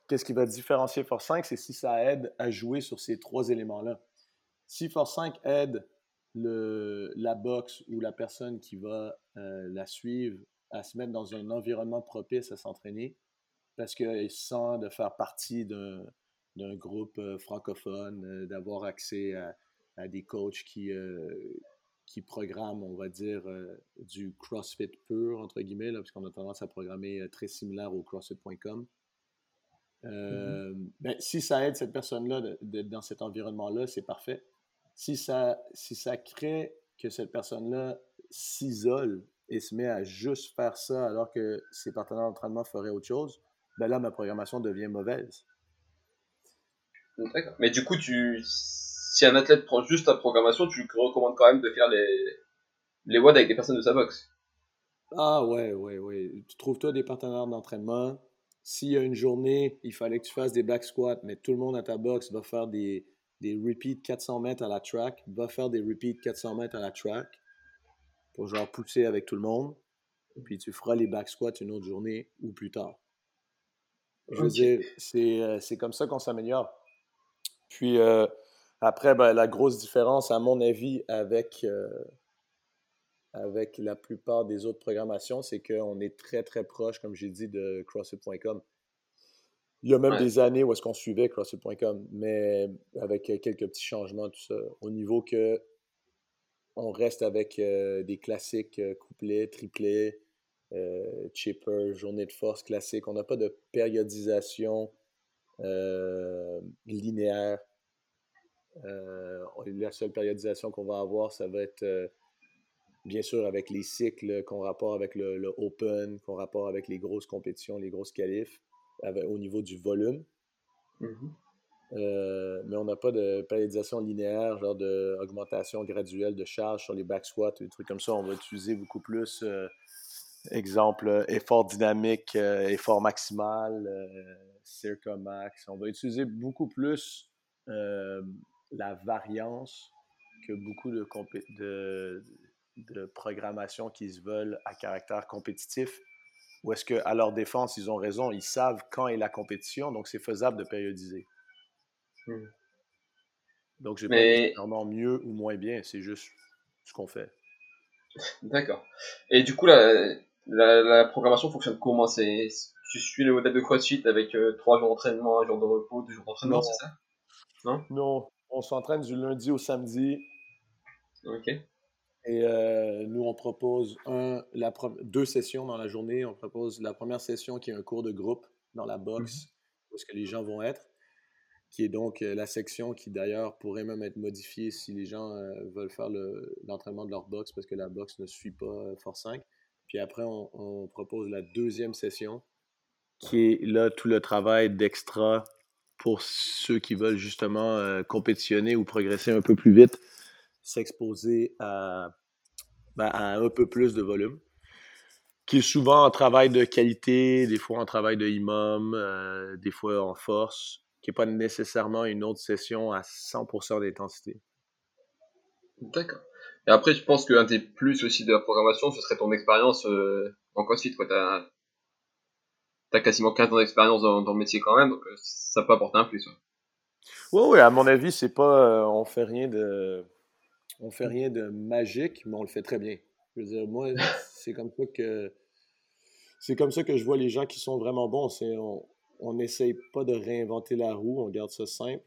qu'est-ce qui va différencier Force 5, c'est si ça aide à jouer sur ces trois éléments-là. Si Force 5 aide le, la boxe ou la personne qui va euh, la suivre à se mettre dans un environnement propice à s'entraîner, parce qu'il sent de faire partie d'un, groupe euh, francophone, euh, d'avoir accès à, des coachs qui, qui programment, on va dire, du CrossFit pur, entre guillemets, parce qu'on a tendance à programmer très similaire au CrossFit.com. Mm-hmm. ben, si ça aide cette personne-là dans cet environnement-là, c'est parfait si ça, si ça crée que cette personne-là s'isole et se met à juste faire ça alors que ses partenaires d'entraînement feraient autre chose, ben là, ma programmation devient mauvaise. D'accord. Mais du coup, tu, si un athlète prend juste ta programmation, tu lui recommandes quand même de faire les, les WOD avec des personnes de sa boxe. Ah ouais, ouais, ouais. Tu trouves-toi des partenaires d'entraînement? S'il y a une journée, il fallait que tu fasses des back squats, mais tout le monde à ta boxe va faire des, des repeats 400 mètres à la track, va faire des repeats 400 mètres à la track pour genre pousser avec tout le monde. Puis tu feras les back squats une autre journée ou plus tard. Je veux dire, euh, c'est comme ça qu'on s'améliore. Puis euh, après, ben, la grosse différence, à mon avis, avec, euh, avec la plupart des autres programmations, c'est qu'on est très, très proche, comme j'ai dit, de CrossFit.com. Il y a même des années où est-ce qu'on suivait CrossFit.com, mais avec quelques petits changements, tout ça, au niveau que on reste avec des classiques couplets, triplets, chipper, journée de force classique. On n'a pas de périodisation linéaire. la seule périodisation qu'on va avoir, ça va être bien sûr avec les cycles qu'on rapporte avec le, Open, qu'on rapporte avec les grosses compétitions, les grosses qualifs, au niveau du volume. Mm-hmm. Euh, mais on n'a pas de périodisation linéaire, genre d'augmentation graduelle de charge sur les back squats, des trucs comme ça. On va utiliser beaucoup plus, euh, exemple, effort dynamique, euh, effort maximal, circa max. On va utiliser beaucoup plus la variance que beaucoup de, de, de programmation qui se veulent à caractère compétitif. Ou est-ce qu'à leur défense, ils ont raison, ils savent quand est la compétition, donc c'est faisable de périodiser? Hmm. Donc, j'ai Mais... pas nécessairement mieux ou moins bien, c'est juste ce qu'on fait. D'accord. Et du coup, la, la, programmation fonctionne comment? C'est, Tu suis le modèle de CrossFit avec euh, trois jours d'entraînement, un jour de repos, deux jours d'entraînement, c'est ça? Non? Non, on s'entraîne du lundi au samedi. Ok. Et euh, nous, on propose un, la, deux sessions dans la journée. On propose la première session qui est un cours de groupe dans la box, mmh où est-ce que les gens vont être, qui est donc euh, la section qui d'ailleurs pourrait même être modifiée si les gens euh, veulent faire l'entraînement de leur box parce que la box ne suit pas Force 5. Puis après, on, propose la deuxième session qui est là tout le travail d'extra pour ceux qui veulent justement compétitionner ou progresser un peu plus vite s'exposer ben, à, un peu plus de volume, qui est souvent en travail de qualité, des fois en travail de imam, euh, des fois en force, qui n'est pas nécessairement une autre session à 100% d'intensité. D'accord. Et après, je pense qu'un des plus aussi de la programmation, ce serait ton expérience euh, en CrossFit. Tu as, as, quasiment 15 ans d'expérience dans, le métier quand même, donc euh, ça peut apporter un plus. Oui, oui, à mon avis, c'est pas. on fait rien de on fait rien de magique, mais on le fait très bien. Je veux dire, moi, c'est comme ça que c'est comme ça que je vois les gens qui sont vraiment bons. C'est on n'essaye pas de réinventer la roue, on garde ça simple,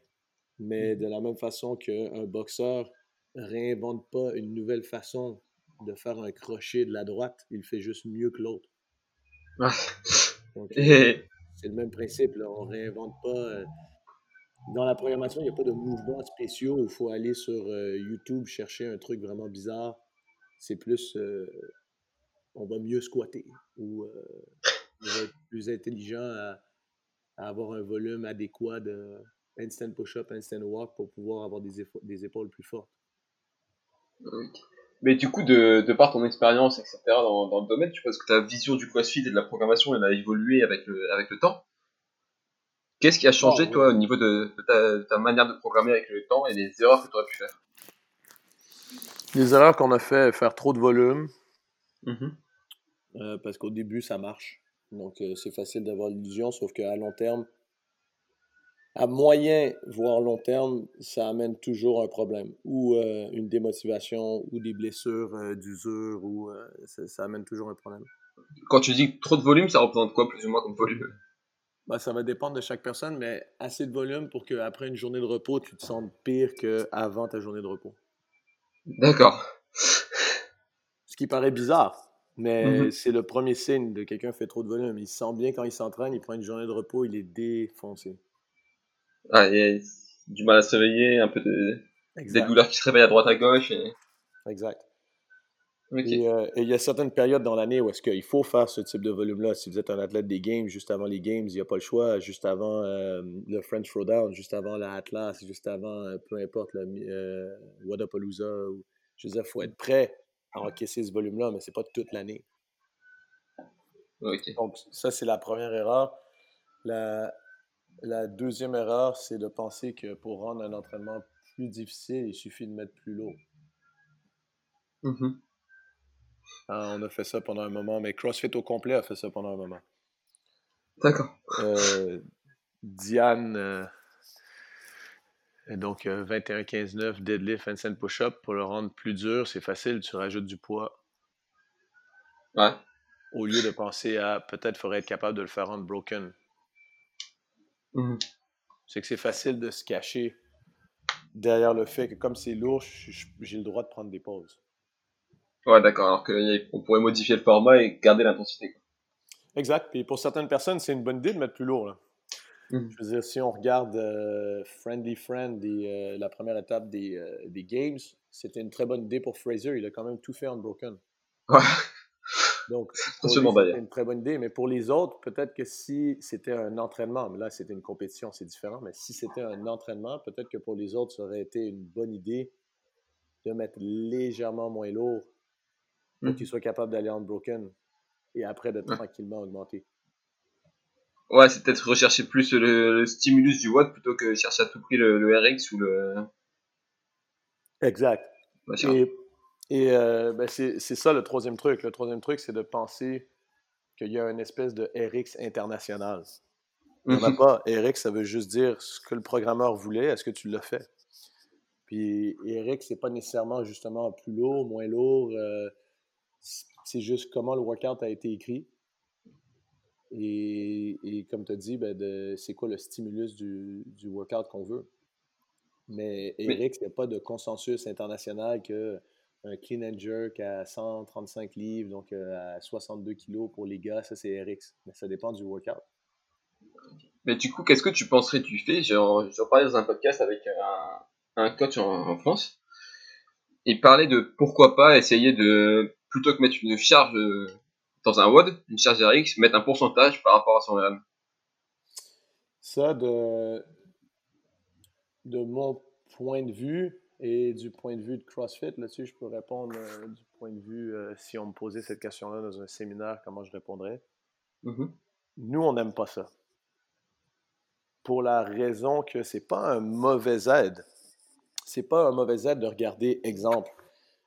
mais mm-hmm. de la même façon qu'un boxeur réinvente pas une nouvelle façon de faire un crochet de la droite, il fait juste mieux que l'autre. Euh, <laughs> c'est le même principe, là. on réinvente pas. Dans la programmation, il n'y a pas de mouvements spéciaux où il faut aller sur euh, YouTube chercher un truc vraiment bizarre. C'est plus euh, on va mieux squatter ou euh, on va être plus intelligent à, avoir un volume adéquat de instant push-up, instant walk pour pouvoir avoir des, des épaules plus fortes. Mais du coup, de, par ton expérience, etc., dans, dans, le domaine, tu penses que ta vision du CrossFit et de la programmation, elle a évolué avec le, avec le temps? Qu'est-ce qui a changé, toi, au niveau de, ta, manière de programmer avec le temps et les erreurs que tu aurais pu faire? Les erreurs qu'on a fait, faire trop de volume. Mm-hmm. Euh, parce qu'au début, ça marche. Donc, euh, c'est facile d'avoir l'illusion, sauf qu'à long terme, à moyen, voire long terme, ça amène toujours un problème. Ou euh, une démotivation, ou des blessures d'usure, ou ça, ça, amène toujours un problème. Quand tu dis trop de volume, ça représente quoi plus ou moins comme volume? Ben, ça va dépendre de chaque personne, mais assez de volume pour qu'après une journée de repos, tu te sentes pire qu'avant ta journée de repos. D'accord. Ce qui paraît bizarre, mais mm-hmm. c'est le premier signe de quelqu'un qui fait trop de volume. Il se sent bien quand il s'entraîne, il prend une journée de repos, il est défoncé. Ah, il a du mal à se réveiller, un peu de... des douleurs qui se réveillent à droite à gauche. Exact. Euh, et il y a certaines périodes dans l'année où est-ce qu'il faut faire ce type de volume-là. Si vous êtes un athlète des Games, juste avant les Games, il n'y a pas le choix. Juste avant euh, le French Throwdown, juste avant la Atlas, juste avant, euh, peu importe, le Wadapalooza. Je veux dire, il faut être prêt à encaisser ce volume-là, mais ce n'est pas toute l'année. Donc, ça, c'est la première erreur. La, la deuxième erreur, c'est de penser que pour rendre un entraînement plus difficile, il suffit de mettre plus lourd. Mm-hmm. Ah, on a fait ça pendant un moment, mais CrossFit au complet a fait ça pendant un moment. D'accord. Euh, Diane, euh, donc 21-15-9, euh, deadlift, handstand push-up. Pour le rendre plus dur, c'est facile, tu rajoutes du poids. Ouais. Au lieu de penser à peut-être faudrait être capable de le faire rendre broken. Mhm. C'est que c'est facile de se cacher derrière le fait que comme c'est lourd, j'ai le droit de prendre des pauses. Ouais, d'accord. Alors qu'on pourrait modifier le format et garder l'intensité. Exact. Et pour certaines personnes, c'est une bonne idée de mettre plus lourd. Là. Mmh. Je veux dire, si on regarde euh, Friendly Friend, euh, la première étape des, euh, des Games, c'était une très bonne idée pour Fraser. Il a quand même tout fait unbroken. Ouais. Donc, <laughs> c'est une très bonne idée. Mais pour les autres, peut-être que si c'était un entraînement, mais là, c'était une compétition, c'est différent. Mais si c'était un entraînement, peut-être que pour les autres, ça aurait été une bonne idée de mettre légèrement moins lourd pour mmh. qu'ils soient capables d'aller unbroken et après de tranquillement augmenter. Ouais, c'est peut-être rechercher plus le, stimulus du watt plutôt que chercher à tout prix le, RX ou le. Exact. et, euh, ben c'est ça le troisième truc. Le troisième truc, c'est de penser qu'il y a une espèce de RX international. On n'a mhm. pas RX, ça veut juste dire ce que le programmeur voulait, est-ce que tu l'as fait? Puis RX, c'est pas nécessairement justement plus lourd, moins lourd. Euh, c'est juste comment le workout a été écrit. Et, comme tu as dit, ben c'est quoi le stimulus du, du workout qu'on veut. Mais Eric, il n'y a pas de consensus international que un clean and jerk à 135 livres, donc euh, à 62 kilos pour les gars, ça c'est RX. Mais ça dépend du workout. Mais du coup, qu'est-ce que tu penserais du fait J'en parlais dans un podcast avec un, coach en, France. Il parlait de pourquoi pas essayer de, plutôt que mettre une charge euh, dans un WOD, une charge RX, mettre un pourcentage par rapport à son RAM. Ça, de, de mon point de vue et du point de vue de CrossFit, là-dessus, je peux répondre euh, du point de vue, euh, si on me posait cette question-là dans un séminaire, comment je répondrais. Mm-hmm. Nous, on n'aime pas ça. Pour la raison que c'est pas un mauvais aide. C'est pas un mauvais aide de regarder, exemple,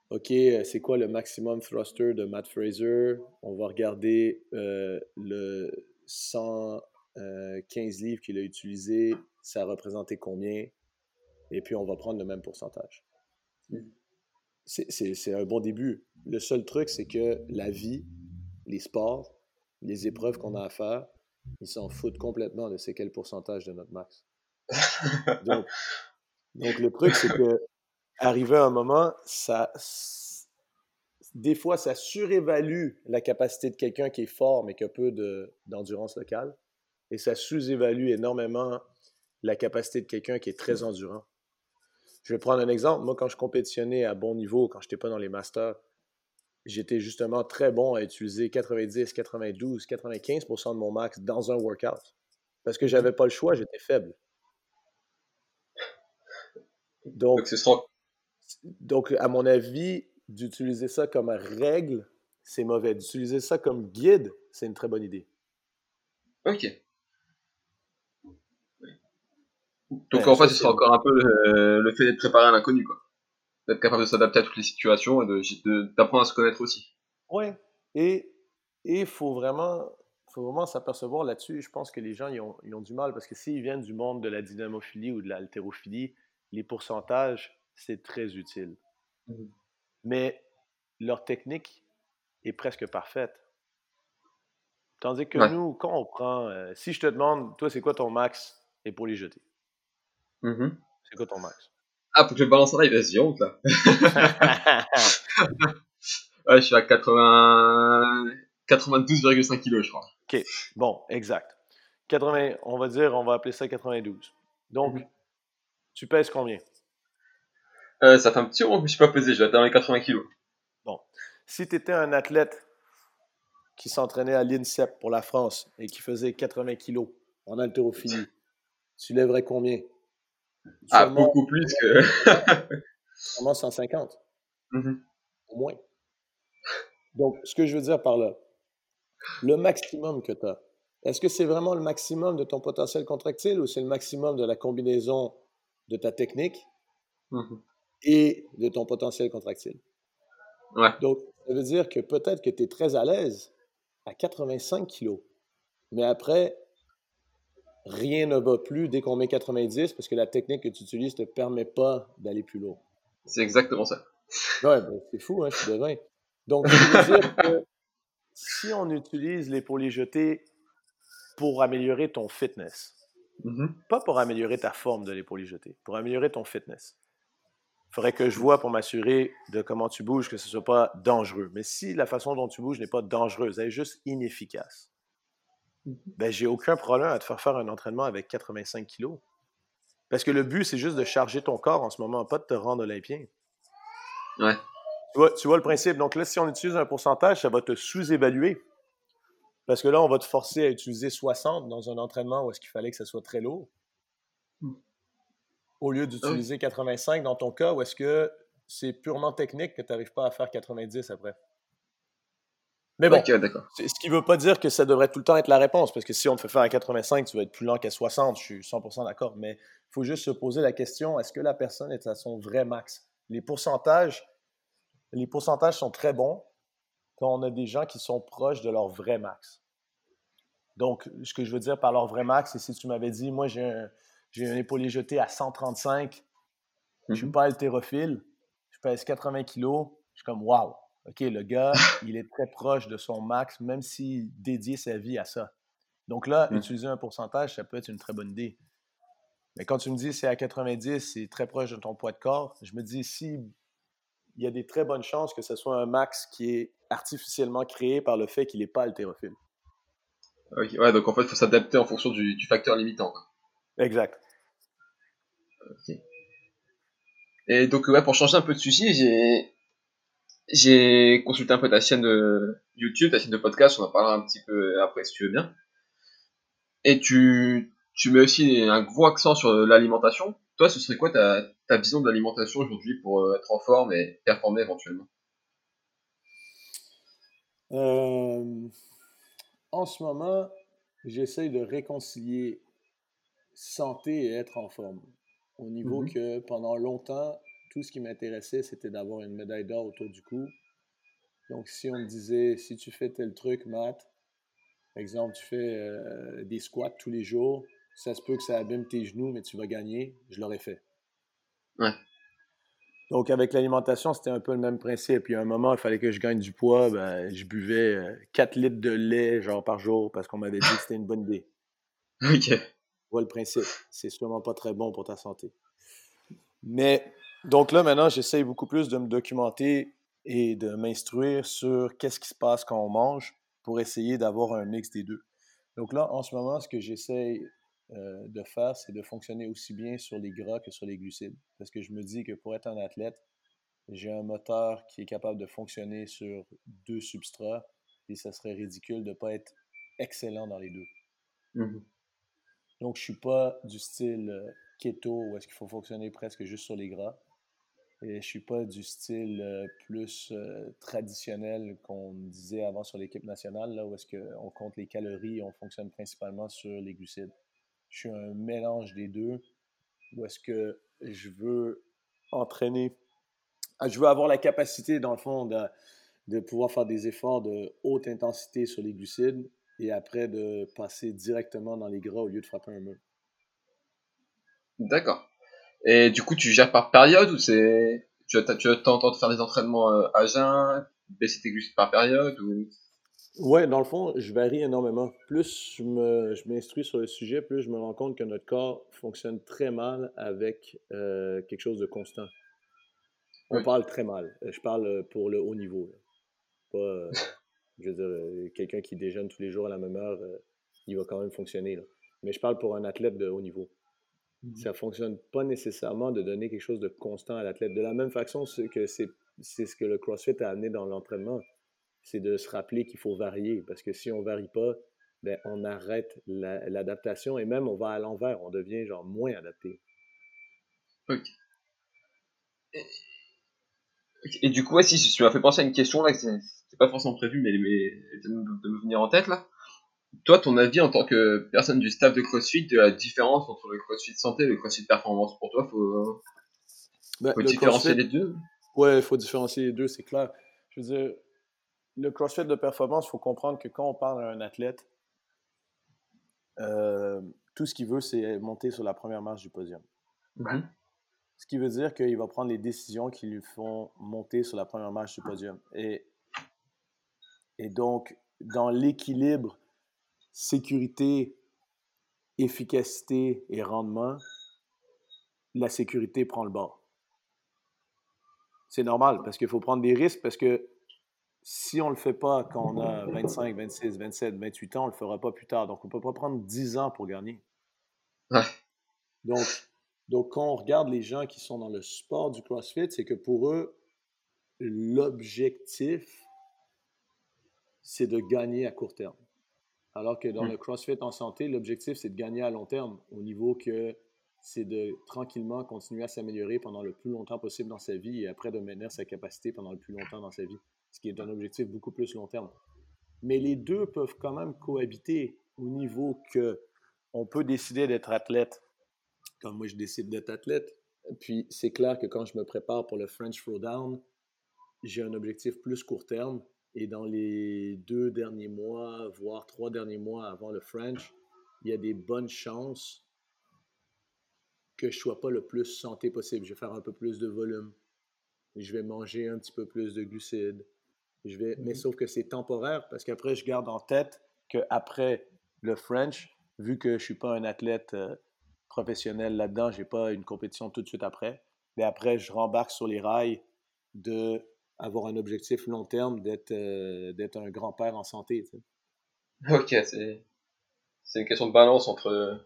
OK, euh, c'est quoi le maximum thruster de Matt Fraser? On va regarder euh, le 115 euh, livres qu'il a utilisé, ça a représenté combien? Et puis on va prendre le même pourcentage. Mmh. C'est un bon début. Le seul truc, c'est que la vie, les sports, les épreuves qu'on a à faire, ils s'en foutent complètement de c'est quel pourcentage de notre max. <laughs> donc le truc, c'est que arrivé à un moment, ça, des fois, ça surévalue la capacité de quelqu'un qui est fort mais qui a peu d'endurance locale. Et ça sous-évalue énormément la capacité de quelqu'un qui est très endurant. Je vais prendre un exemple. Moi, quand je compétitionnais à bon niveau, quand je n'étais pas dans les masters, j'étais justement très bon à utiliser 90, 92, 95% de mon max dans un workout. Parce que j'avais pas le choix, j'étais faible. Donc, Donc ce sera donc, à mon avis, d'utiliser ça comme règle, c'est mauvais. D'utiliser ça comme guide, c'est une très bonne idée. Ok. Donc en fait, ce sera encore un peu le, fait d'être préparé à l'inconnu, quoi. D'être capable de s'adapter à toutes les situations et d'apprendre à se connaître aussi. Oui. Et il faut vraiment, faut vraiment s'apercevoir là-dessus. Je pense que les gens ils ont, ils ont du mal parce que s'ils viennent du monde de la dynamophilie ou de l'haltérophilie, les pourcentages c'est très utile. Mmh. Mais leur technique est presque parfaite. Tandis que nous, quand on prend, euh, si je te demande, toi, c'est quoi ton max et pour les jeter? Mmh c'est quoi ton max? Ah, pour que je balance ça, il vas-y, honte, là. <laughs> ouais, je suis à 80... 92,5 kg, je crois. OK, bon, exact. 80, on va dire, on va appeler ça 92. Donc, mmh tu pèses combien? Euh, ça fait un petit moment que je me suis pas pesé, je vais atteindre les 80 kilos. Bon. Si tu étais un athlète qui s'entraînait à l'INSEP pour la France et qui faisait 80 kilos en haltérophilie, tu lèverais combien? Ah, beaucoup plus que. <laughs> Sûrement 150. Mm-hmm. Au moins. Donc, ce que je veux dire par là, le maximum que tu as, est-ce que c'est vraiment le maximum de ton potentiel contractile ou c'est le maximum de la combinaison de ta technique? Mm-hmm et de ton potentiel contractile. Ouais. Donc, ça veut dire que peut-être que tu es très à l'aise à 85 kg, mais après, rien ne va plus dès qu'on met 90 parce que la technique que tu utilises ne te permet pas d'aller plus lourd. C'est exactement ça. Ouais, ben, c'est fou, hein, je suis devin. Donc, ça veut dire <laughs> que si on utilise les jetés pour améliorer ton fitness, Mm-hmm. Pas pour améliorer ta forme de l'épaule jetée, pour améliorer ton fitness. Il faudrait que je vois pour m'assurer de comment tu bouges, que ce ne soit pas dangereux. Mais si la façon dont tu bouges n'est pas dangereuse, elle est juste inefficace, mm-hmm. ben, j'ai aucun problème à te faire faire un entraînement avec 85 kilos. Parce que le but, c'est juste de charger ton corps en ce moment, pas de te rendre olympien. Ouais. Tu vois, tu vois le principe. Donc là, si on utilise un pourcentage, ça va te sous-évaluer. Parce que là, on va te forcer à utiliser 60 dans un entraînement où est-ce qu'il fallait que ça soit très lourd. Au lieu d'utiliser 85 dans ton cas, où est-ce que c'est purement technique que tu n'arrives pas à faire 90 après? Mais bon, ce qui ne veut pas dire que ça devrait tout le temps être la réponse, parce que si on te fait faire à 85, tu vas être plus lent qu'à 60, je suis 100% d'accord, mais il faut juste se poser la question, est-ce que la personne est à son vrai max? Les pourcentages, les pourcentages sont très bons, quand on a des gens qui sont proches de leur vrai max. Donc, ce que je veux dire par leur vrai max, c'est si tu m'avais dit, moi, j'ai un, j'ai un épaulé jeté à 135, je ne suis mhm. pas haltérophile, je pèse 80 kilos, je suis comme, waouh, OK, le gars, <laughs> il est très proche de son max, même s'il dédie sa vie à ça. Donc là, mhm. utiliser un pourcentage, ça peut être une très bonne idée. Mais quand tu me dis c'est à 90, c'est très proche de ton poids de corps, je me dis si il y a des très bonnes chances que ce soit un max qui est artificiellement créé par le fait qu'il n'est pas haltérophile. Ok, ouais, donc en fait, il faut s'adapter en fonction du, facteur limitant. Exact. Ok. Et donc, ouais, pour changer un peu de sujet, j'ai, j'ai consulté un peu ta chaîne de YouTube, ta chaîne de podcast, on en parlera un petit peu après si tu veux bien. Et tu, tu mets aussi un gros accent sur l'alimentation. Toi, ce serait quoi ta, ta vision de l'alimentation aujourd'hui pour euh, être en forme et performer éventuellement? Euh, En ce moment, j'essaye de réconcilier santé et être en forme. Au niveau mm-hmm. que pendant longtemps, tout ce qui m'intéressait, c'était d'avoir une médaille d'or autour du cou. Donc, si on me disait, si tu fais tel truc, Matt, par exemple, tu fais euh, des squats tous les jours, ça se peut que ça abîme tes genoux, mais tu vas gagner, je l'aurais fait. Ouais. Donc, avec l'alimentation, c'était un peu le même principe. Il y a un moment, il fallait que je gagne du poids. Ben, je buvais 4 euh, litres de lait genre par jour parce qu'on m'avait dit que c'était une bonne idée. <laughs> OK. Voilà le principe. C'est sûrement pas très bon pour ta santé. Mais, donc là, maintenant, j'essaye beaucoup plus de me documenter et de m'instruire sur qu'est-ce qui se passe quand on mange pour essayer d'avoir un mix des deux. Donc là, en ce moment, ce que j'essaye euh, de faire, c'est de fonctionner aussi bien sur les gras que sur les glucides. Parce que je me dis que pour être un athlète, j'ai un moteur qui est capable de fonctionner sur deux substrats et ça serait ridicule de ne pas être excellent dans les deux. Mmh Donc, je ne suis pas du style euh, keto où est-ce qu'il faut fonctionner presque juste sur les gras. Et je ne suis pas du style euh, plus traditionnel qu'on disait avant sur l'équipe nationale, là, où est-ce qu'on compte les calories et on fonctionne principalement sur les glucides je suis un mélange des deux, ou est-ce que je veux entraîner, ah, je veux avoir la capacité, dans le fond, de pouvoir faire des efforts de haute intensité sur les glucides et après de passer directement dans les gras au lieu de frapper un mur. D'accord. Et du coup, tu gères par période ou c'est tu as, tu as de faire des entraînements euh, à jeun, baisser tes glucides par période ou? Oui, dans le fond, je varie énormément. Plus je m'instruis sur le sujet, plus je me rends compte que notre corps fonctionne très mal avec euh, quelque chose de constant. On parle très mal. Euh, je parle pour le haut niveau. Pas, <laughs> je veux dire, quelqu'un qui déjeune tous les jours à la même heure, il va quand même fonctionner. Mais je parle pour un athlète de haut niveau. Ça mmh Ça fonctionne pas nécessairement de donner quelque chose de constant à l'athlète. De la même façon que c'est ce que le CrossFit a amené dans l'entraînement c'est de se rappeler qu'il faut varier. Parce que si on ne varie pas, ben, on arrête l'adaptation et même on va à l'envers, on devient genre moins adapté. Ok. Et, du coup, si tu m'as fait penser à une question là, pas forcément prévu, mais, mais de, me venir en tête là. Toi, ton avis en tant que personne du staff de CrossFit de la différence entre le CrossFit santé et le CrossFit performance pour toi, faut, ben, faut différencier les deux? Ouais, il faut différencier les deux, c'est clair. Je veux dire, le CrossFit de performance, il faut comprendre que quand on parle à un athlète, euh, tout ce qu'il veut, c'est monter sur la première marche du podium. Mm-hmm. Ce qui veut dire qu'il va prendre les décisions qui lui font monter sur la première marche du podium. Et, et donc, dans l'équilibre sécurité efficacité et rendement, la sécurité prend le bord. C'est normal parce qu'il faut prendre des risques parce que si on ne le fait pas quand on a 25, 26, 27, 28 ans, on ne le fera pas plus tard. Donc, on ne peut pas prendre 10 ans pour gagner. Donc, donc, quand on regarde les gens qui sont dans le sport du CrossFit, c'est que pour eux, l'objectif, c'est de gagner à court terme. Alors que dans hmm. le CrossFit en santé, l'objectif, c'est de gagner à long terme, au niveau que c'est de tranquillement continuer à s'améliorer pendant le plus longtemps possible dans sa vie et après de maintenir sa capacité pendant le plus longtemps dans sa vie, ce qui est un objectif beaucoup plus long terme. Mais les deux peuvent quand même cohabiter au niveau que on peut décider d'être athlète, comme moi je décide d'être athlète, puis c'est clair que quand je me prépare pour le French Throwdown, j'ai un objectif plus court terme et dans les deux derniers mois, voire trois derniers mois avant le French, il y a des bonnes chances que je sois pas le plus santé possible. Je vais faire un peu plus de volume. Je vais manger un petit peu plus de glucides. Je vais, mais mhm. sauf que c'est temporaire parce qu'après, je garde en tête qu'après le French, vu que je suis pas un athlète euh, professionnel là-dedans, j'ai pas une compétition tout de suite après. Mais après, je rembarque sur les rails de avoir un objectif long terme d'être euh, d'être un grand-père en santé. Ok, c'est c'est une question de balance entre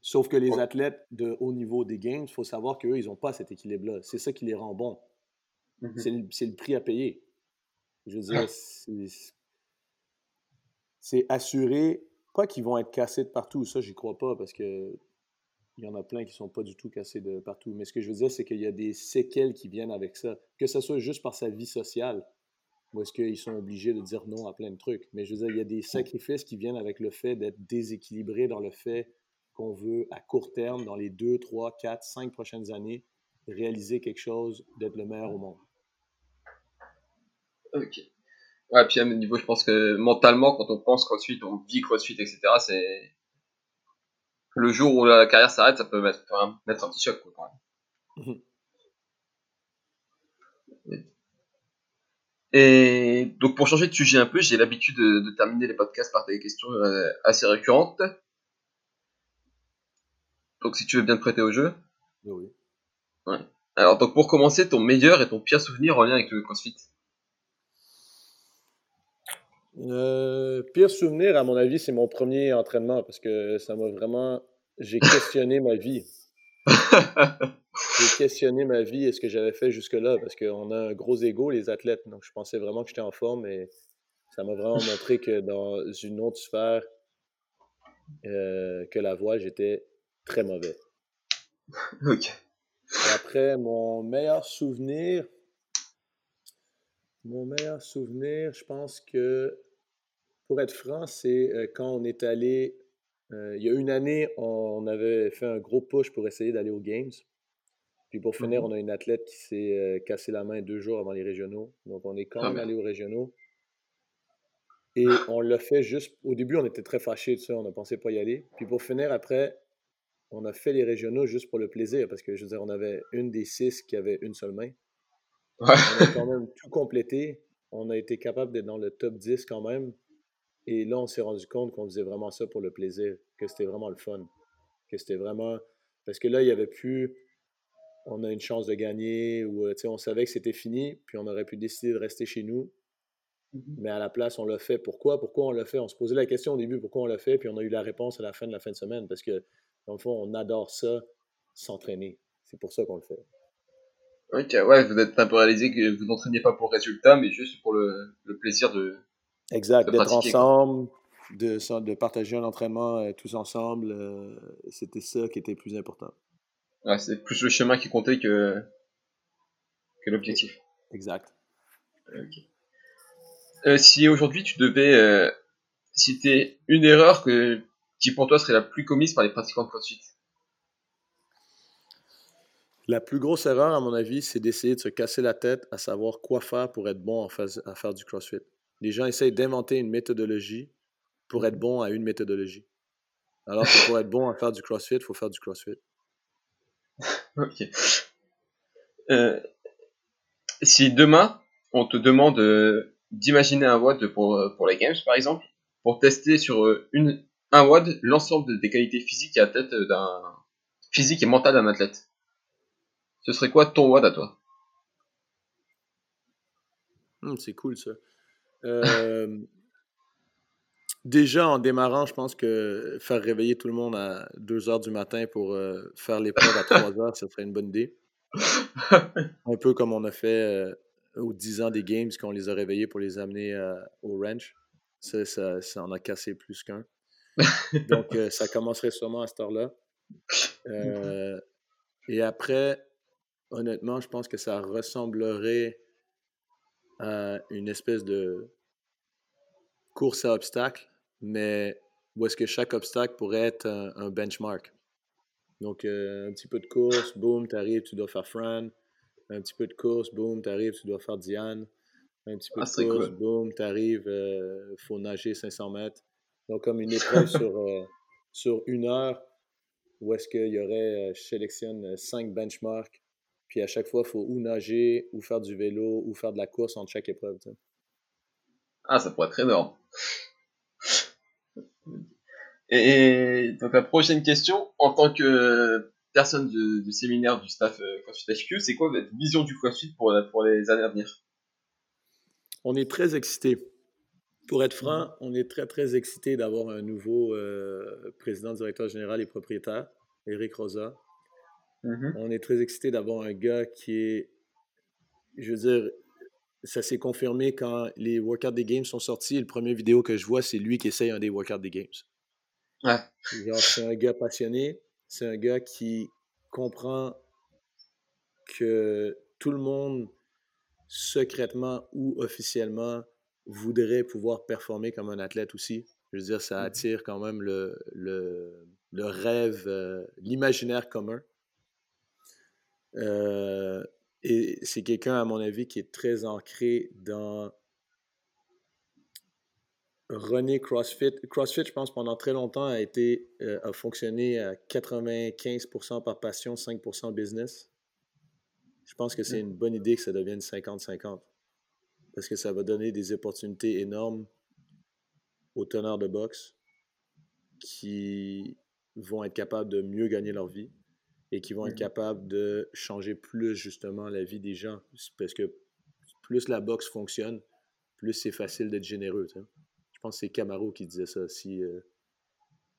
Sauf que les athlètes de haut niveau des games, il faut savoir qu'eux, ils n'ont pas cet équilibre-là. C'est ça qui les rend bons. Mm-hmm. C'est le, prix à payer. Je veux dire, c'est assuré, pas qu'ils vont être cassés de partout, ça, j'y crois pas, parce que il y en a plein qui sont pas du tout cassés de partout. Mais ce que je veux dire, c'est qu'il y a des séquelles qui viennent avec ça. Que ce soit juste par sa vie sociale, ou est-ce qu'ils sont obligés de dire non à plein de trucs. Mais je veux dire, il y a des sacrifices qui viennent avec le fait d'être déséquilibré dans le fait qu'on veut à court terme, dans les deux, trois, quatre, cinq prochaines années, réaliser quelque chose, d'être le meilleur au monde. Ok. Ouais, puis à mon niveau, je pense que mentalement, quand on pense CrossFit, on vit CrossFit, etc., c'est. Le jour où la carrière s'arrête, ça peut mettre, mettre un petit choc, quoi, mhm. Et donc pour changer de sujet un peu, j'ai l'habitude de, terminer les podcasts par des questions euh, assez récurrentes. Donc si tu veux bien te prêter au jeu. Oui. Ouais. Alors donc pour commencer, ton meilleur et ton pire souvenir en lien avec le CrossFit? Euh, pire souvenir, à mon avis, c'est mon premier entraînement parce que ça m'a vraiment. J'ai questionné ma vie. J'ai questionné ma vie et ce que j'avais fait jusque-là parce qu'on a un gros ego, les athlètes. Donc je pensais vraiment que j'étais en forme et ça m'a vraiment montré que dans une autre sphère euh, que la voile, j'étais très mauvais. ok. après, mon meilleur souvenir, mon meilleur souvenir, je pense que, pour être franc, c'est euh, quand on est allé, euh, il y a une année, on avait fait un gros push pour essayer d'aller aux Games. Puis pour finir, mhm. on a une athlète qui s'est euh, cassé la main deux jours avant les régionaux. Donc on est quand ah même allé aux régionaux. Et on l'a fait juste. Au début, on était très fâchés de ça, on ne pensait pas y aller. Puis pour finir, après, on a fait les régionaux juste pour le plaisir, parce que je veux dire, on avait une des six qui avait une seule main. On a quand même tout complété. On a été capable d'être dans le top 10 quand même. Et là, on s'est rendu compte qu'on faisait vraiment ça pour le plaisir, que c'était vraiment le fun. Que c'était vraiment. Parce que là, il n'y avait plus. On a une chance de gagner, ou euh, on savait que c'était fini, puis on aurait pu décider de rester chez nous. Mm-hmm. Mais à la place, on l'a fait. Pourquoi? Pourquoi on l'a fait? On se posait la question au début pourquoi on l'a fait, puis on a eu la réponse à la fin de la fin de semaine. Parce que dans le fond, on adore ça, s'entraîner. C'est pour ça qu'on le fait. Ok, ouais, vous êtes un peu réalisé que vous n'entraînez pas pour le résultat, mais juste pour le, plaisir de. Exact, d'être ensemble, de, de, partager un entraînement euh, tous ensemble. Euh, c'était ça qui était plus important. Ouais, c'est plus le chemin qui comptait que, que l'objectif. Exact. Euh, si aujourd'hui tu devais citer une erreur que qui pour toi serait la plus commise par les pratiquants de CrossFit? La plus grosse erreur, à mon avis, c'est d'essayer de se casser la tête à savoir quoi faire pour être bon à faire du CrossFit. Les gens essayent d'inventer une méthodologie pour être bon à une méthodologie. Alors que pour être bon à faire du CrossFit, il faut faire du CrossFit. <laughs> ok. Euh, si demain, on te demande euh, d'imaginer un WOD pour, pour les Games, par exemple, pour tester sur euh, une, un WOD l'ensemble des qualités physiques et tête d'un physique et mental d'un athlète. Ce serait quoi ton WOD à toi? Hmm, C'est cool ça. Euh, déjà en démarrant, je pense que faire réveiller tout le monde à 2 heures du matin pour euh, faire l'épreuve à 3 heures, ça serait une bonne idée. <laughs> Un peu comme on a fait euh, aux 10 ans des Games, quand on les a réveillés pour les amener au ranch. Ça, ça, en a cassé plus qu'un. Donc, euh, ça commencerait sûrement à cette heure-là. Euh, et après, honnêtement, je pense que ça ressemblerait à une espèce de course à obstacles, mais où est-ce que chaque obstacle pourrait être un, benchmark. Donc, euh, un petit peu de course, boum, tu arrives, tu dois faire Fran. Un petit peu de course, boum, tu arrives, tu dois faire Diane. Un petit peu ah, de course, boum, tu arrives, il faut nager 500 mètres. Donc, comme une épreuve sur, euh, sur une heure, où est-ce qu'il y aurait, euh, je sélectionne euh, cinq benchmarks, puis à chaque fois, il faut ou nager, ou faire du vélo, ou faire de la course entre chaque épreuve. Ah, ça pourrait être énorme. Et, donc la prochaine question, en tant que personne du, séminaire du staff CrossFit HQ, c'est quoi votre vision du CrossFit pour, pour les années à venir? On est très excités. Pour être franc, mmh. on est très, très excité d'avoir un nouveau euh, président, directeur général et propriétaire, Eric Rosa. Mmh on est très excité d'avoir un gars qui est, je veux dire, ça s'est confirmé quand les workouts des games sont sortis. Le premier vidéo que je vois, c'est lui qui essaye un des workouts des games. Ouais. c'est un gars passionné. C'est un gars qui comprend que tout le monde, secrètement ou officiellement, voudrait pouvoir performer comme un athlète aussi. Je veux dire, ça mmh attire quand même le, le, le rêve, euh, l'imaginaire commun. Euh, et c'est quelqu'un, à mon avis, qui est très ancré dans René CrossFit. CrossFit, je pense, pendant très longtemps, a, été, euh, a fonctionné à 95% par passion, 5% business. Je pense que c'est mmh. une bonne idée que ça devienne 50-50 parce que ça va donner des opportunités énormes aux teneurs de boxe qui vont être capables de mieux gagner leur vie et qui vont être mmh capables de changer plus justement la vie des gens. Parce que plus la boxe fonctionne, plus c'est facile d'être généreux. Je pense que c'est Camaro qui disait ça. Si, euh,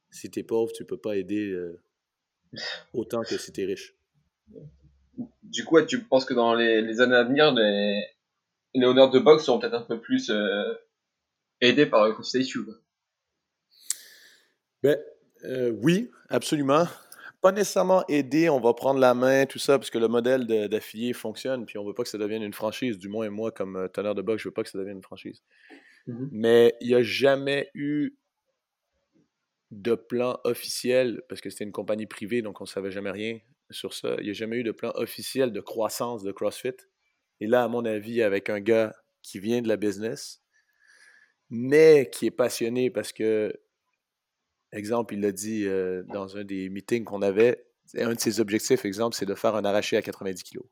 si tu es pauvre, tu peux pas aider euh, <laughs> autant que si tu es riche. Du coup, tu penses que dans les, les années à venir, les, les honneurs de boxe seront peut-être un peu plus euh, aidés par le conseil YouTube. Ben, euh, oui, absolument. Pas nécessairement aidés, on va prendre la main, tout ça, parce que le modèle d'affilié fonctionne, puis on veut pas que ça devienne une franchise. Du moins, moi, comme euh, teneur de boxe, je veux pas que ça devienne une franchise. Mm-hmm. Mais il n'y a jamais eu de plan officiel, parce que c'était une compagnie privée, donc on ne savait jamais rien sur ça. Il n'y a jamais eu de plan officiel de croissance de CrossFit. Et là, à mon avis, avec un gars qui vient de la business, mais qui est passionné parce que, exemple, il l'a dit euh, dans un des meetings qu'on avait, un de ses objectifs, exemple, c'est de faire un arraché à 90 kilos.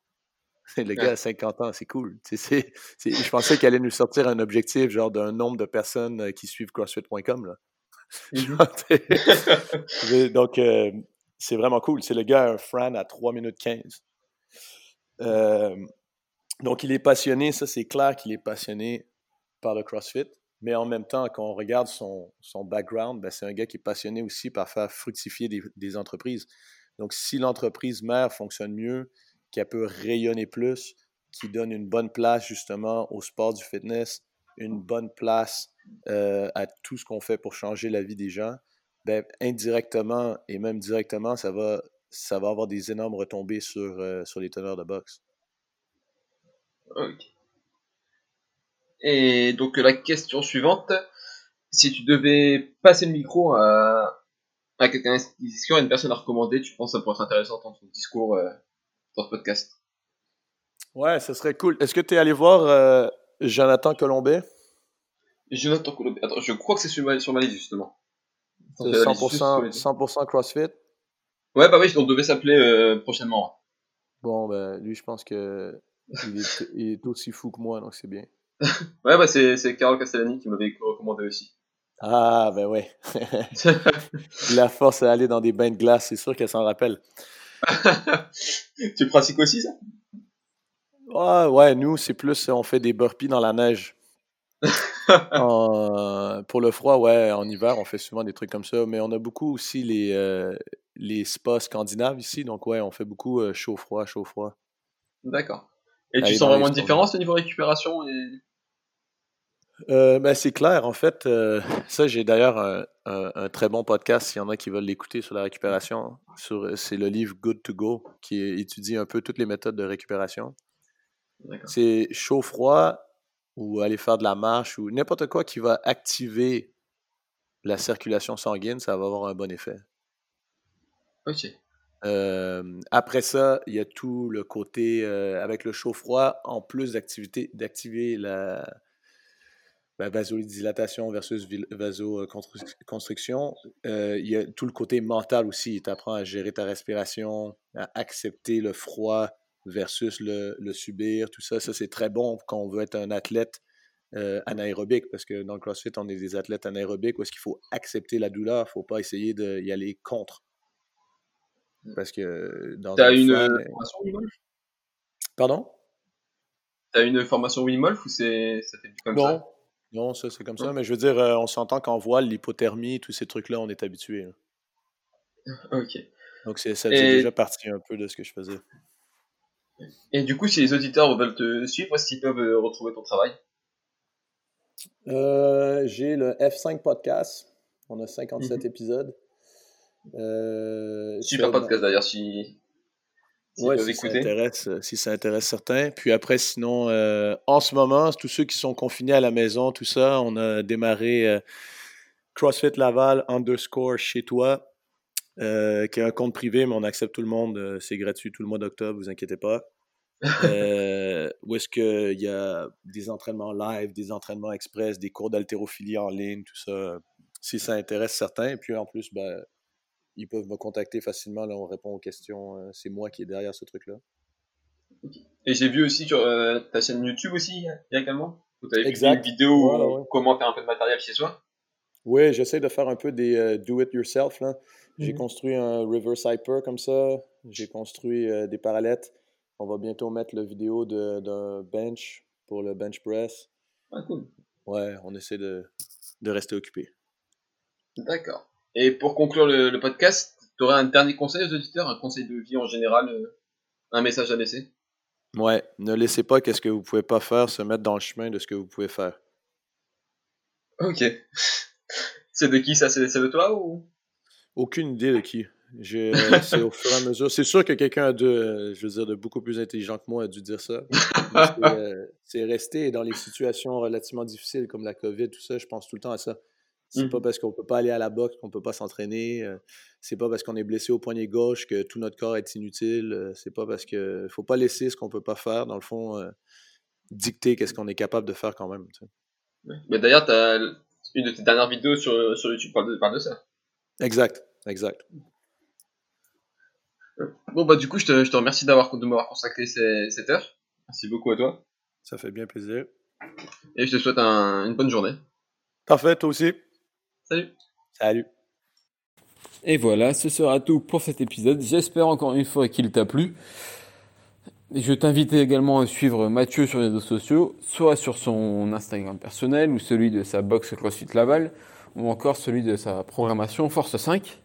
<laughs> Le gars a 50 ans, c'est cool. je pensais qu'il allait nous sortir un objectif, genre d'un nombre de personnes euh, qui suivent CrossFit.com. Mm-hmm. <laughs> <laughs> Donc, euh, c'est vraiment cool. C'est le gars, un Fran à 3 minutes 15. Donc, il est passionné, ça c'est clair qu'il est passionné par le CrossFit, mais en même temps, quand on regarde son, background, ben, c'est un gars qui est passionné aussi par faire fructifier des, entreprises. Donc, si l'entreprise mère fonctionne mieux, qu'elle peut rayonner plus, qui donne une bonne place justement au sport du fitness, une bonne place euh, à tout ce qu'on fait pour changer la vie des gens, ben, indirectement et même directement, ça va, avoir des énormes retombées sur, euh, les teneurs de boxe. Ok. Et donc la question suivante, si tu devais passer le micro à, à quelqu'un, aurait une personne à recommander Tu penses que ça pourrait être intéressant dans ton discours euh, dans ce podcast? Ouais, ça serait cool. Est-ce que tu es allé voir euh, Jonathan Colombet? Jonathan Colombet, attends, je crois que c'est sur ma, sur ma liste justement. C'est 100%, 100% CrossFit Ouais, bah oui, on devait s'appeler euh, prochainement. Bon, ben lui, je pense que il est, aussi fou que moi, donc c'est bien. <laughs> ouais, bah c'est, c'est Carole Castellani qui m'avait recommandé aussi. Ah, ben ouais. <laughs> la force à aller dans des bains de glace, c'est sûr qu'elle s'en rappelle. <laughs> tu pratiques aussi ça? Ouais, ouais, nous, c'est plus, on fait des burpees dans la neige. pour le froid, ouais, en hiver, on fait souvent des trucs comme ça, mais on a beaucoup aussi les, euh, les spas scandinaves ici, donc ouais, on fait beaucoup euh, chaud-froid, chaud-froid. D'accord. Et tu sens vraiment une différence au niveau récupération et... Euh, ben, c'est clair, en fait. ça, j'ai d'ailleurs un, très bon podcast, s'il y en a qui veulent l'écouter sur la récupération. c'est le livre Good to Go, qui étudie un peu toutes les méthodes de récupération. C'est chaud-froid ou aller faire de la marche ou n'importe quoi qui va activer la circulation sanguine, ça va avoir un bon effet. OK. après ça, il y a tout le côté avec le chaud-froid, en plus d'activer la, la vasodilatation versus vasoconstriction, il y a tout le côté mental aussi. Tu apprends à gérer ta respiration, à accepter le froid, versus le, subir, tout ça. Ça, c'est très bon quand on veut être un athlète euh, anaérobique, parce que dans le CrossFit, on est des athlètes anaérobiques où est-ce qu'il faut accepter la douleur, il ne faut pas essayer d'y aller contre. Mmh. Parce que dans T'as une formation Wim Pardon? T'as une formation Wim ou c'est ça fait comme ça? Non, ça c'est comme ça, mais je veux dire, euh, on s'entend qu'en voile, l'hypothermie, tous ces trucs-là, on est habitué. Ok. Donc ça c'est déjà parti un peu de ce que je faisais. Et du coup, si les auditeurs veulent te suivre, est-ce qu'ils peuvent euh, retrouver ton travail? Euh, J'ai le F5 podcast. On a 57 mhm. épisodes. Euh, Super podcast d'ailleurs, si, si, ça intéresse, si ça intéresse certains. Puis après, sinon, en ce moment, tous ceux qui sont confinés à la maison, tout ça, on a démarré CrossFit Laval underscore chez toi. Euh, qui est un compte privé, mais on accepte tout le monde. Euh, c'est gratuit tout le mois d'octobre, vous inquiétez pas. Euh, où est-ce qu'il y a des entraînements live, des entraînements express, des cours d'haltérophilie en ligne, tout ça. Si ça intéresse certains, et puis en plus, ben, ils peuvent me contacter facilement. Là, on répond aux questions. C'est moi qui est derrière ce truc-là. Et j'ai vu aussi sur ta chaîne YouTube aussi, il y a également. Vous avez fait une vidéo comment faire un peu de matériel chez soi. Oui, j'essaie de faire un peu des do-it-yourself. là. J'ai mmh construit un reverse hyper comme ça. J'ai construit euh, des parallettes. On va bientôt mettre la vidéo d'un bench pour le bench press. Ah, cool. Ouais, on essaie de, de rester occupé. D'accord. Et pour conclure le, podcast, tu aurais un dernier conseil aux auditeurs, un conseil de vie en général, euh, un message à laisser? Ouais, ne laissez pas qu'est-ce que vous pouvez pas faire se mettre dans le chemin de ce que vous pouvez faire. Ok. C'est de qui ça? C'est de toi ou? Aucune idée de qui. C'est au fur et à mesure. C'est sûr que quelqu'un de, je veux dire, de beaucoup plus intelligent que moi a dû dire ça. Euh, c'est resté dans les situations relativement difficiles comme la COVID, tout ça. Je pense tout le temps à ça. C'est pas mmh. parce qu'on peut pas aller à la boxe qu'on peut pas s'entraîner. Euh, c'est pas parce qu'on est blessé au poignet gauche que tout notre corps est inutile. Euh, c'est pas parce que faut pas laisser ce qu'on peut pas faire. Dans le fond, dicter qu'est-ce qu'on est capable de faire quand même. Mais d'ailleurs, tu as une de tes dernières vidéos sur, sur YouTube parle de, parle de ça. Exact, exact. Bon, bah, du coup, je te, je te remercie d'avoir, de m'avoir consacré cette heure. Merci beaucoup à toi. Ça fait bien plaisir. Et je te souhaite une bonne journée. Parfait, toi aussi. Salut. Salut. Et voilà, ce sera tout pour cet épisode. J'espère encore une fois qu'il t'a plu. Je t'invite également à suivre Mathieu sur les réseaux sociaux, soit sur son Instagram personnel ou celui de sa box CrossFit Laval ou encore celui de sa programmation Force 5.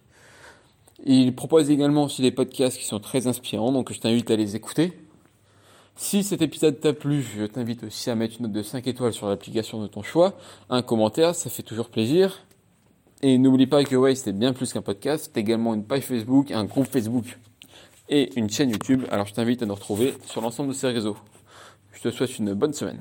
Il propose également aussi des podcasts qui sont très inspirants, donc je t'invite à les écouter. Si cet épisode t'a plu, je t'invite aussi à mettre une note de 5 étoiles sur l'application de ton choix, un commentaire, ça fait toujours plaisir. Et n'oublie pas que Way c'est bien plus qu'un podcast, c'est également une page Facebook, un groupe Facebook et une chaîne YouTube. Alors je t'invite à nous retrouver sur l'ensemble de ces réseaux. Je te souhaite une bonne semaine.